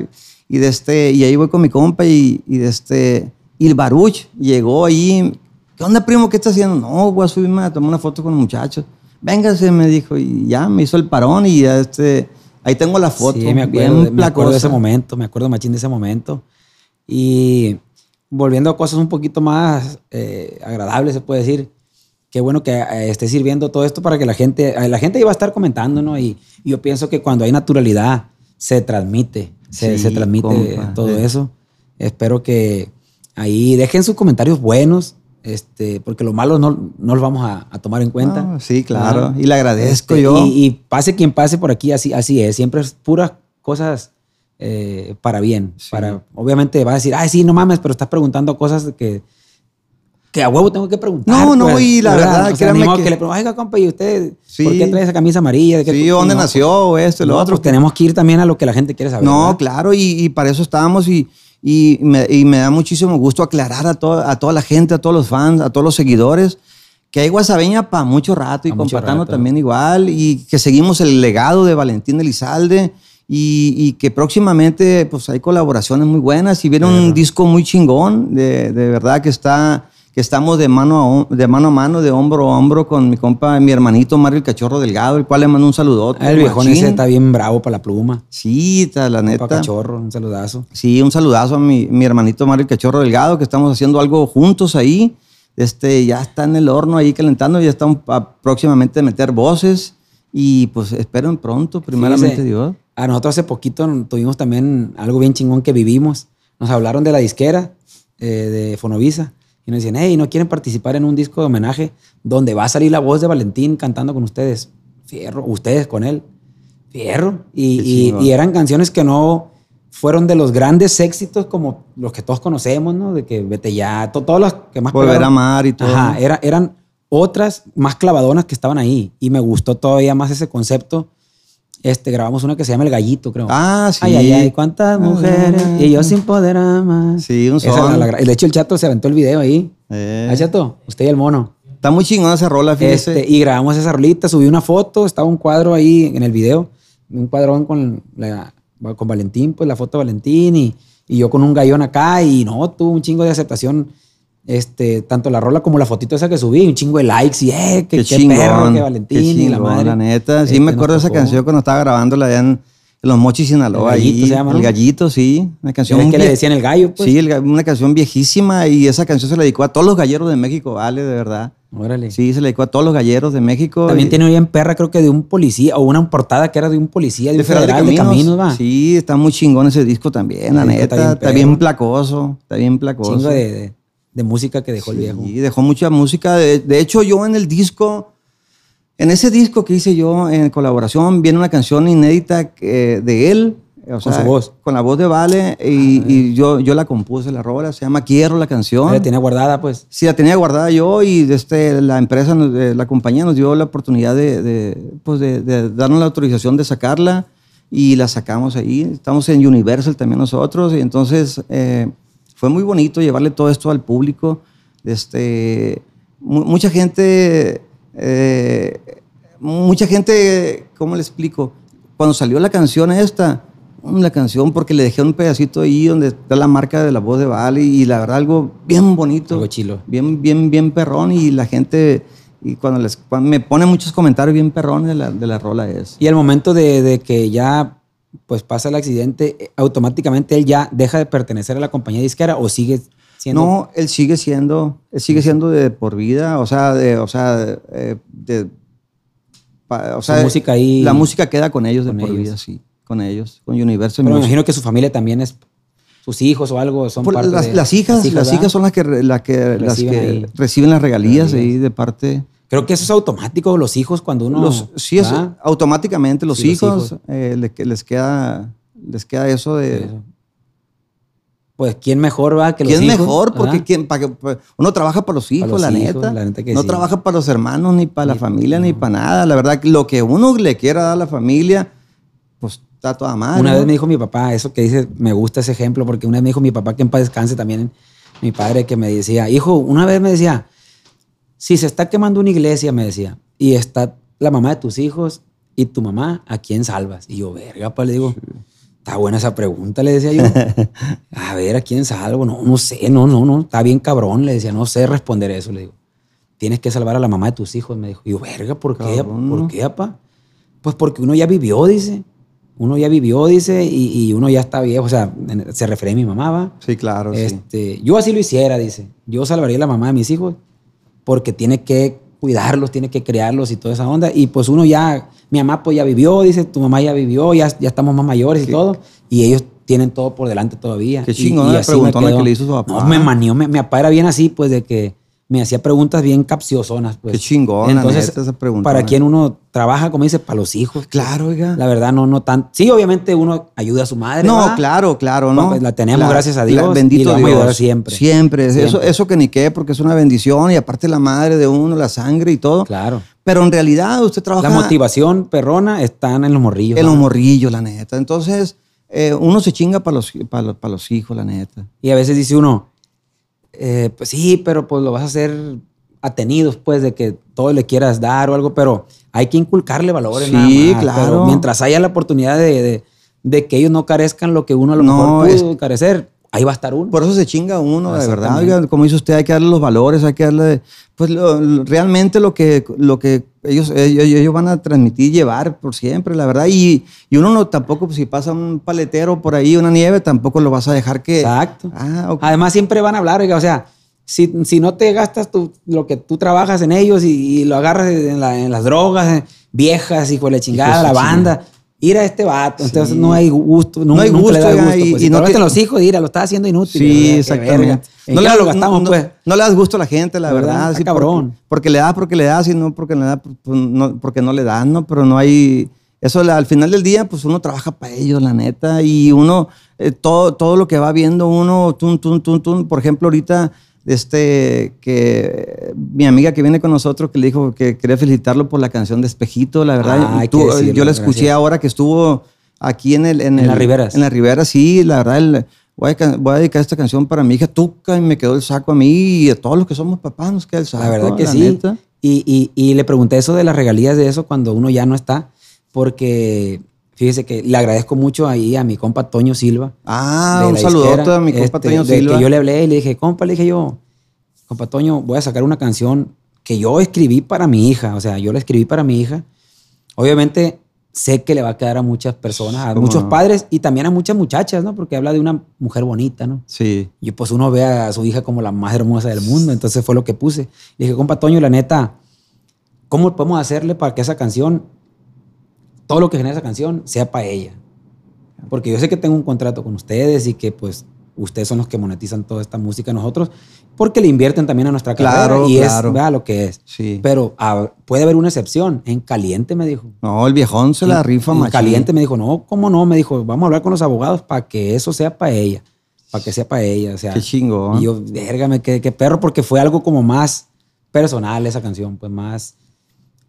A: Y, de este, y ahí voy con mi compa y, y de este... Y el Baruch llegó ahí. ¿Qué onda, primo? ¿Qué estás haciendo? No, voy a subirme a tomar una foto con los muchachos. Véngase, me dijo. Y ya me hizo el parón y ya este... Ahí tengo la foto.
B: Sí, me acuerdo,
A: bien
B: de- me acuerdo de ese momento, me acuerdo machín de ese momento. Y volviendo a cosas un poquito más eh, agradables, se puede decir. Qué bueno que eh, esté sirviendo todo esto para que la gente, eh, la gente iba a estar comentando, ¿no? Y, y yo pienso que cuando hay naturalidad, se transmite, se,
A: Sí,
B: se transmite
A: compa,
B: todo
A: sí.
B: eso. Espero que ahí dejen sus comentarios buenos, este, porque los malos no, no los vamos a, a tomar en cuenta.
A: No, sí, claro.
B: Ajá.
A: Y le agradezco
B: Este,
A: yo.
B: Y, y pase quien pase por aquí, así, así es. Siempre es puras cosas eh, para bien.
A: Sí.
B: Para, obviamente va a decir, ay, sí, no mames, pero estás preguntando cosas que, que a huevo tengo que preguntar.
A: No, no,
B: pues,
A: y la verdad,
B: O sea, modo
A: que-
B: que le pregunto, oiga, compa, ¿y usted
A: Sí.
B: por qué trae esa camisa amarilla? ¿De qué-
A: sí, ¿dónde
B: no,
A: nació? Esto y lo
B: no,
A: otro.
B: pues tenemos que ir también a lo que la gente quiere saber.
A: No,
B: ¿verdad?
A: claro, y, y para eso estábamos y, y, me, y me da muchísimo gusto aclarar a, to- a toda la gente, a todos los fans, a todos los seguidores, que hay guasabeña para mucho rato y
B: Pa'
A: con Patano
B: rato.
A: también igual, y que seguimos el legado de Valentín Elizalde y, y que próximamente pues hay colaboraciones muy buenas y viene un disco muy chingón, de, de verdad que está que estamos de mano, a, de mano a mano, de hombro a hombro con mi compa, mi hermanito Mario el Cachorro Delgado, el cual le mando un saludote.
B: Ah, el viejón ese está bien bravo para la pluma.
A: Sí, está, la
B: Para
A: neta.
B: cachorro, un saludazo.
A: Sí, un saludazo a mi, mi hermanito Mario el Cachorro Delgado, que estamos haciendo algo juntos ahí. Este, ya está en el horno ahí calentando, ya a- próximamente a meter voces y pues esperen pronto, primeramente
B: Fíjese,
A: Dios.
B: A nosotros hace poquito tuvimos también algo bien chingón que vivimos. Nos hablaron de la disquera eh, de Fonovisa y nos decían, hey, ¿no quieren participar en un disco de homenaje donde va a salir la voz de Valentín cantando con ustedes? Fierro, ustedes con él. Fierro. Y, y- eran canciones que no fueron de los grandes éxitos como los que todos conocemos, ¿no? De que vete ya, to- todas las que más
A: Volver a
B: pegaron.
A: amar y todo.
B: Ajá, era- eran otras más clavadonas que estaban ahí. Y me gustó todavía más ese concepto. Este, grabamos una que se llama El Gallito, creo.
A: Ah, sí.
B: Ay, ay, ay, cuántas mujeres. Y yo sin poder amar.
A: Sí, un son.
B: la- la- de hecho, el chato se aventó el video ahí.
A: Eh,
B: Ah, chato, usted y el mono.
A: está muy chingona esa rola, fíjese.
B: Este, y grabamos esa rolita, subí una foto, estaba un cuadro ahí en el video, un cuadrón con, la- con Valentín, pues la foto de Valentín y, y yo con un gallón acá y no, tuvo un chingo de aceptación, este, tanto la rola como la fotito esa que subí, un chingo de likes y eh, que,
A: Qué
B: qué
A: chingón,
B: perro, que
A: qué
B: Valentín y la madre.
A: La neta, sí
B: Este,
A: me acuerdo de esa canción cuando estaba grabándola allá en los Mochis Sinaloa.
B: El Gallito
A: ahí,
B: se llama,
A: El. Gallito, sí. Una canción
B: ¿Ves que le decían el gallo? Pues?
A: Sí, el una canción viejísima y esa canción se la dedicó a todos los galleros de México, vale, de verdad.
B: Órale.
A: Sí, se la dedicó a todos los galleros de México.
B: También
A: y-
B: tiene bien perra, creo que de un policía, o una portada que era de un policía, de, un
A: Federal
B: federal de Caminos, va.
A: Sí, está muy chingón ese disco también, la neta.
B: está
A: Está
B: bien
A: placoso, está bien placoso.
B: Chingo de, de- de música que dejó el viejo.
A: Y dejó mucha música. De, de hecho, yo en el disco, en ese disco que hice yo en colaboración, viene una canción inédita que- de él. o
B: Con
A: sea,
B: su voz.
A: Con la voz de Vale. Y, y yo, yo la compuse, la rola. Se llama Quiero la canción.
B: La tenía guardada, pues.
A: Sí, la tenía guardada yo y este, la empresa, eh, la compañía nos dio la oportunidad de, de, pues de, de darnos la autorización de sacarla y la sacamos ahí. Estamos en Universal también nosotros y entonces eh, fue muy bonito llevarle todo esto al público. Este, mu- mucha gente, eh, mucha gente, ¿cómo le explico? Cuando salió la canción esta, mm, la canción porque le dejé un pedacito ahí donde está la marca de la voz de Vale y la verdad algo bien bonito.
B: Algo chilo.
A: Bien, bien, bien perrón y la gente, y cuando, les, cuando me pone muchos comentarios bien perrones de la, de la rola es.
B: Y al momento de, de que ya pues pasa el accidente, eh, automáticamente él ya deja de pertenecer a la compañía disquera o sigue siendo.
A: No, él sigue siendo, él sigue siendo de por vida, o sea, de, o sea, eh, de, o sea,
B: música ahí-
A: La música queda con ellos de por
B: ellos.
A: vida, sí, con ellos, con Universal
B: Pero me imagino que su familia también es. Sus hijos o algo son
A: Por
B: parte
A: las,
B: de-
A: las hijas, las hijas,
B: ¿verdad?
A: son las que, re- la que, las
B: Reciben
A: que reciben las regalías,
B: regalías.
A: ahí de parte.
B: Creo que eso es automático, los hijos cuando uno.
A: los, sí, es, automáticamente los
B: Sí, los
A: hijos,
B: hijos.
A: eh, le- que les queda, les queda eso de.
B: Eso. Pues, ¿quién mejor va que los
A: ¿Quién
B: hijos?
A: mejor? Porque quién, para que, pues, uno trabaja para los hijos,
B: los
A: la,
B: hijos,
A: neta.
B: la neta que
A: no
B: sí.
A: trabaja para los hermanos, ni para la
B: Ni-
A: familia, ni para nada. La verdad, lo que uno le quiera dar a la familia, pues está toda madre.
B: Una
A: ¿no?
B: vez me dijo mi papá, eso que dice, me gusta ese ejemplo, porque una vez me dijo mi papá que en paz descanse también, mi padre que me decía, hijo, una vez me decía, si se está quemando una iglesia, me decía, y está la mamá de tus hijos y tu mamá, ¿a quién salvas? Y yo, verga, pa, le digo, está buena esa pregunta, le decía yo. A ver, ¿a quién salvo? No, no sé, no, no, no, está bien cabrón, le decía, no sé responder eso, le digo. Tienes que salvar a la mamá de tus hijos, me dijo. Y yo, verga, ¿por qué?
A: Cabrón,
B: ¿Por qué, papá? Pues porque uno ya vivió, dice. Uno ya vivió, dice, y, y uno ya está viejo. O sea, se refiere a mi mamá, va.
A: Sí, claro, sí.
B: Este, Yo así lo hiciera, dice. Yo salvaría a la mamá de mis hijos porque tiene que cuidarlos, tiene que criarlos y toda esa onda. Y pues uno ya, mi mamá pues ya vivió, dice, tu mamá ya vivió, ya, ya estamos más mayores y todo. Y ellos tienen todo por delante todavía.
A: Qué
B: Y-
A: chingona
B: y
A: la
B: así me quedó.
A: que le hizo su papá.
B: No, me manió. me- mi papá era bien así, pues de que me hacía preguntas bien capciosonas. Pues.
A: Qué chingón, la
B: Entonces,
A: neta, esa preguntona.
B: para quien uno trabaja, como dice, para los hijos.
A: Claro, oiga.
B: La verdad, no, no tan. Sí, obviamente uno ayuda a su madre.
A: No,
B: ¿verdad?
A: claro, claro, ¿no?
B: Pues la tenemos,
A: Claro,
B: gracias a Dios,
A: la-
B: y
A: bendito
B: la vamos a
A: Dios.
B: ayudar siempre.
A: Siempre. Eso,
B: Siempre.
A: eso que ni qué, porque es una bendición y aparte la madre de uno, la sangre y todo.
B: Claro.
A: Pero en realidad usted trabaja
B: La motivación perrona están en los morrillos.
A: en los
B: ¿verdad?
A: morrillos, la neta. Entonces, eh, uno se chinga para los, para los, para los hijos, la neta.
B: Y a veces dice uno, eh, pues sí, pero pues lo vas a hacer atenidos, pues, de que todo le quieras dar o algo, pero hay que inculcarle valores.
A: Sí,
B: nada más,
A: claro.
B: pero mientras haya la oportunidad de, de- de que ellos no carezcan lo que uno a lo
A: No,
B: mejor pudo carecer, ahí va a estar uno.
A: Por eso se chinga uno, de verdad. Oiga, como dice usted, hay que darle los valores, hay que darle, pues lo- realmente lo que, lo que ellos, ellos, ellos van a transmitir, llevar por siempre, la verdad. Y, y uno no tampoco, pues, si pasa un paletero por ahí, una nieve, tampoco lo vas a dejar que...
B: Exacto.
A: Ah, ok.
B: Además, siempre van a hablar, oiga, o sea, si, si no te gastas tu- lo que tú trabajas en ellos y, y lo agarras en, la- en las drogas eh, viejas y con la chingada,
A: de
B: la
A: chingada.
B: Ir a este vato, entonces
A: Sí.
B: no hay gusto,
A: No hay
B: nunca le da
A: gusto,
B: gusto.
A: y-
B: pues.
A: y no
B: te los hijos, mira, lo estás haciendo inútil.
A: Sí, exactamente.
B: ¿En qué
A: le-
B: lo gastamos,
A: no-
B: pues?
A: No le das gusto a la gente, la
B: ¿Verdad?
A: verdad. Sí,
B: cabrón.
A: Porque, porque le das, porque le das, y no porque le da, pues, no, porque no le das, ¿no? Pero no hay. Eso al final del día, pues uno trabaja para ellos, la neta. Y uno, eh, todo, todo lo que va viendo uno, tun, tun, tun, tun. Por ejemplo, ahorita, este, que mi amiga que viene con nosotros, que le dijo que quería felicitarlo por la canción de Espejito, la verdad.
B: Ah,
A: Tú-
B: decirlo,
A: yo la escuché
B: gracias.
A: ahora que estuvo aquí en el. En,
B: En las Riberas.
A: En las Riberas, sí, la verdad. el- voy, a, voy a dedicar esta canción para mi hija Tuca y me quedó el saco a mí y a todos los que somos papás nos queda el saco.
B: La verdad que
A: la
B: sí.
A: neta.
B: Y, y- y le pregunté eso de las regalías de eso cuando uno ya no está, porque fíjese que le agradezco mucho ahí a mi compa Toño Silva.
A: Ah, un saludote a mi compa
B: este,
A: Toño
B: de
A: Silva.
B: Que yo le hablé y le dije, compa, le dije yo, compa Toño, voy a sacar una canción que yo escribí para mi hija. O sea, yo la escribí para mi hija. Obviamente sé que le va a quedar a muchas personas, a
A: ¿Cómo
B: muchos
A: no?
B: padres y también a muchas muchachas, ¿no? Porque habla de una mujer bonita, ¿no?
A: Sí.
B: Y pues uno ve a su hija como la más hermosa del mundo, entonces fue lo que puse. Le dije, compa Toño, la neta, ¿cómo podemos hacerle para que esa canción, todo lo que genera esa canción, sea para ella? Porque yo sé que tengo un contrato con ustedes y que pues ustedes son los que monetizan toda esta música nosotros, porque le invierten también a nuestra carrera
A: Claro,
B: y
A: claro.
B: es vea lo que es.
A: Sí.
B: Pero ah, puede haber una excepción. En caliente me dijo.
A: No, el viejón se la
B: En-
A: rifa
B: en
A: machín.
B: caliente me dijo, no, ¿cómo no? Me dijo, vamos a hablar con los abogados para que eso sea para ella. Para que sea para ella. O sea,
A: Qué chingón.
B: y yo, verga, qué, qué perro, porque fue algo como más personal esa canción, pues más.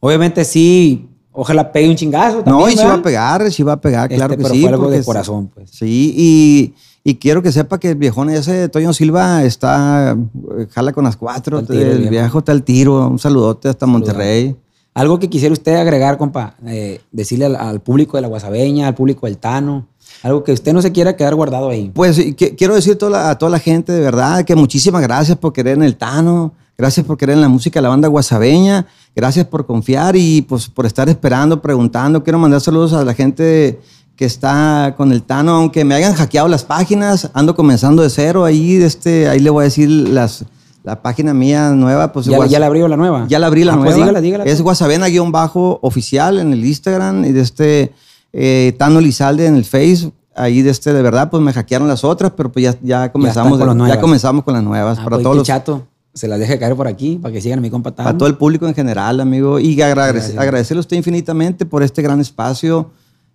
B: Obviamente sí, ojalá pegue un chingazo.
A: No, y
B: ¿verdad?
A: va a pegar, sí va a pegar, claro
B: Este,
A: que
B: pero
A: sí.
B: fue algo de corazón, pues.
A: Sí, y, y quiero que sepa que el viejón ese, Toño Silva, está, eh, jala con las cuatro,
B: al tiro,
A: el
B: viejo.
A: está al tiro, un saludote hasta Monterrey.
B: Algo que quisiera usted agregar, compa, eh, decirle al, al público de la Guasabeña, al público del Tano, algo que usted no se quiera quedar guardado ahí.
A: Pues que- quiero decir toda la- a toda la gente de verdad que muchísimas gracias por querer en el Tano, gracias por querer en la música de la banda guasabeña, gracias por confiar y pues por estar esperando, preguntando. Quiero mandar saludos a la gente que está con el Tano, aunque me hayan hackeado las páginas, ando comenzando de cero ahí, este, ahí le voy a decir las, la página mía nueva. Pues,
B: ¿Ya, le abrió la nueva?
A: Ya la abrí la
B: Ah,
A: nueva.
B: Pues dígala, dígala.
A: Es Guasavena-oficial en el Instagram y de este eh, Tano Lizalde en el Facebook. Ahí de este, de verdad, pues me hackearon las otras, pero pues ya, ya comenzamos,
B: con las
A: ya
B: nuevas.
A: comenzamos con las nuevas.
B: Ah,
A: para
B: pues,
A: todos los,
B: chato. Se las deje caer por aquí para que sigan a mi compa
A: para todo el público en general, amigo. Y agrade-
B: Gracias.
A: agradecerle a usted infinitamente por este gran espacio.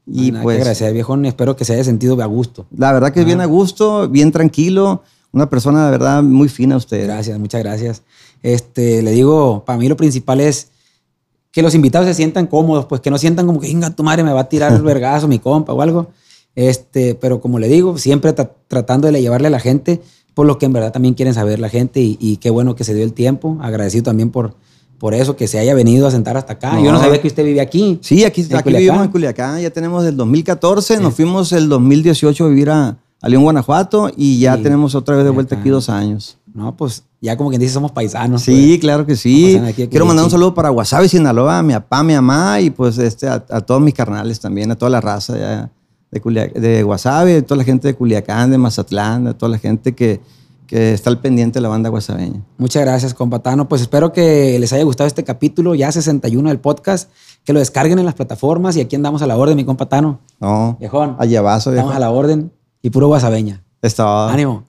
A: Y
B: Y pues, gracias, viejón. Espero que se haya sentido a gusto.
A: la verdad que es bien a gusto, bien tranquilo. Una persona de verdad muy fina usted.
B: Gracias, muchas gracias. Este, le digo, para mí lo principal es que los invitados se sientan cómodos, pues que no sientan como que, venga, tu madre me va a tirar el vergazo, mi compa o algo. Este, pero como le digo, siempre tra- tratando de llevarle a la gente por lo que en verdad también quieren saber la gente y, y qué bueno que se dio el tiempo. Agradecido también por, por eso, que se haya venido a sentar hasta acá.
A: No.
B: Yo no sabía que usted vive aquí.
A: Sí, aquí,
B: ¿En
A: aquí
B: Culiacán?
A: vivimos en Culiacán, ya tenemos el 2014, nos fuimos el 2018 a vivir a, a León, Guanajuato y ya
B: Sí,
A: tenemos otra vez de vuelta aquí dos años.
B: No, pues ya como quien dice, somos paisanos.
A: Sí,
B: pues.
A: claro que sí.
B: aquí
A: Quiero mandar un saludo para Guasave, Sinaloa, a mi papá, a mi mamá y pues este, a, a todos mis carnales también, a toda la raza ya de, Culia- de Guasave, a toda la gente de Culiacán, de Mazatlán, a toda la gente que, que está al pendiente de la banda guasaveña.
B: Muchas gracias, compatano. Pues espero que les haya gustado este capítulo, ya 61 del podcast, que lo descarguen en las plataformas y aquí andamos a la orden, mi compatano.
A: No,
B: Viejón.
A: allá vaso,
B: Estamos a la orden y puro guasabeña.
A: Estaba-
B: Ánimo.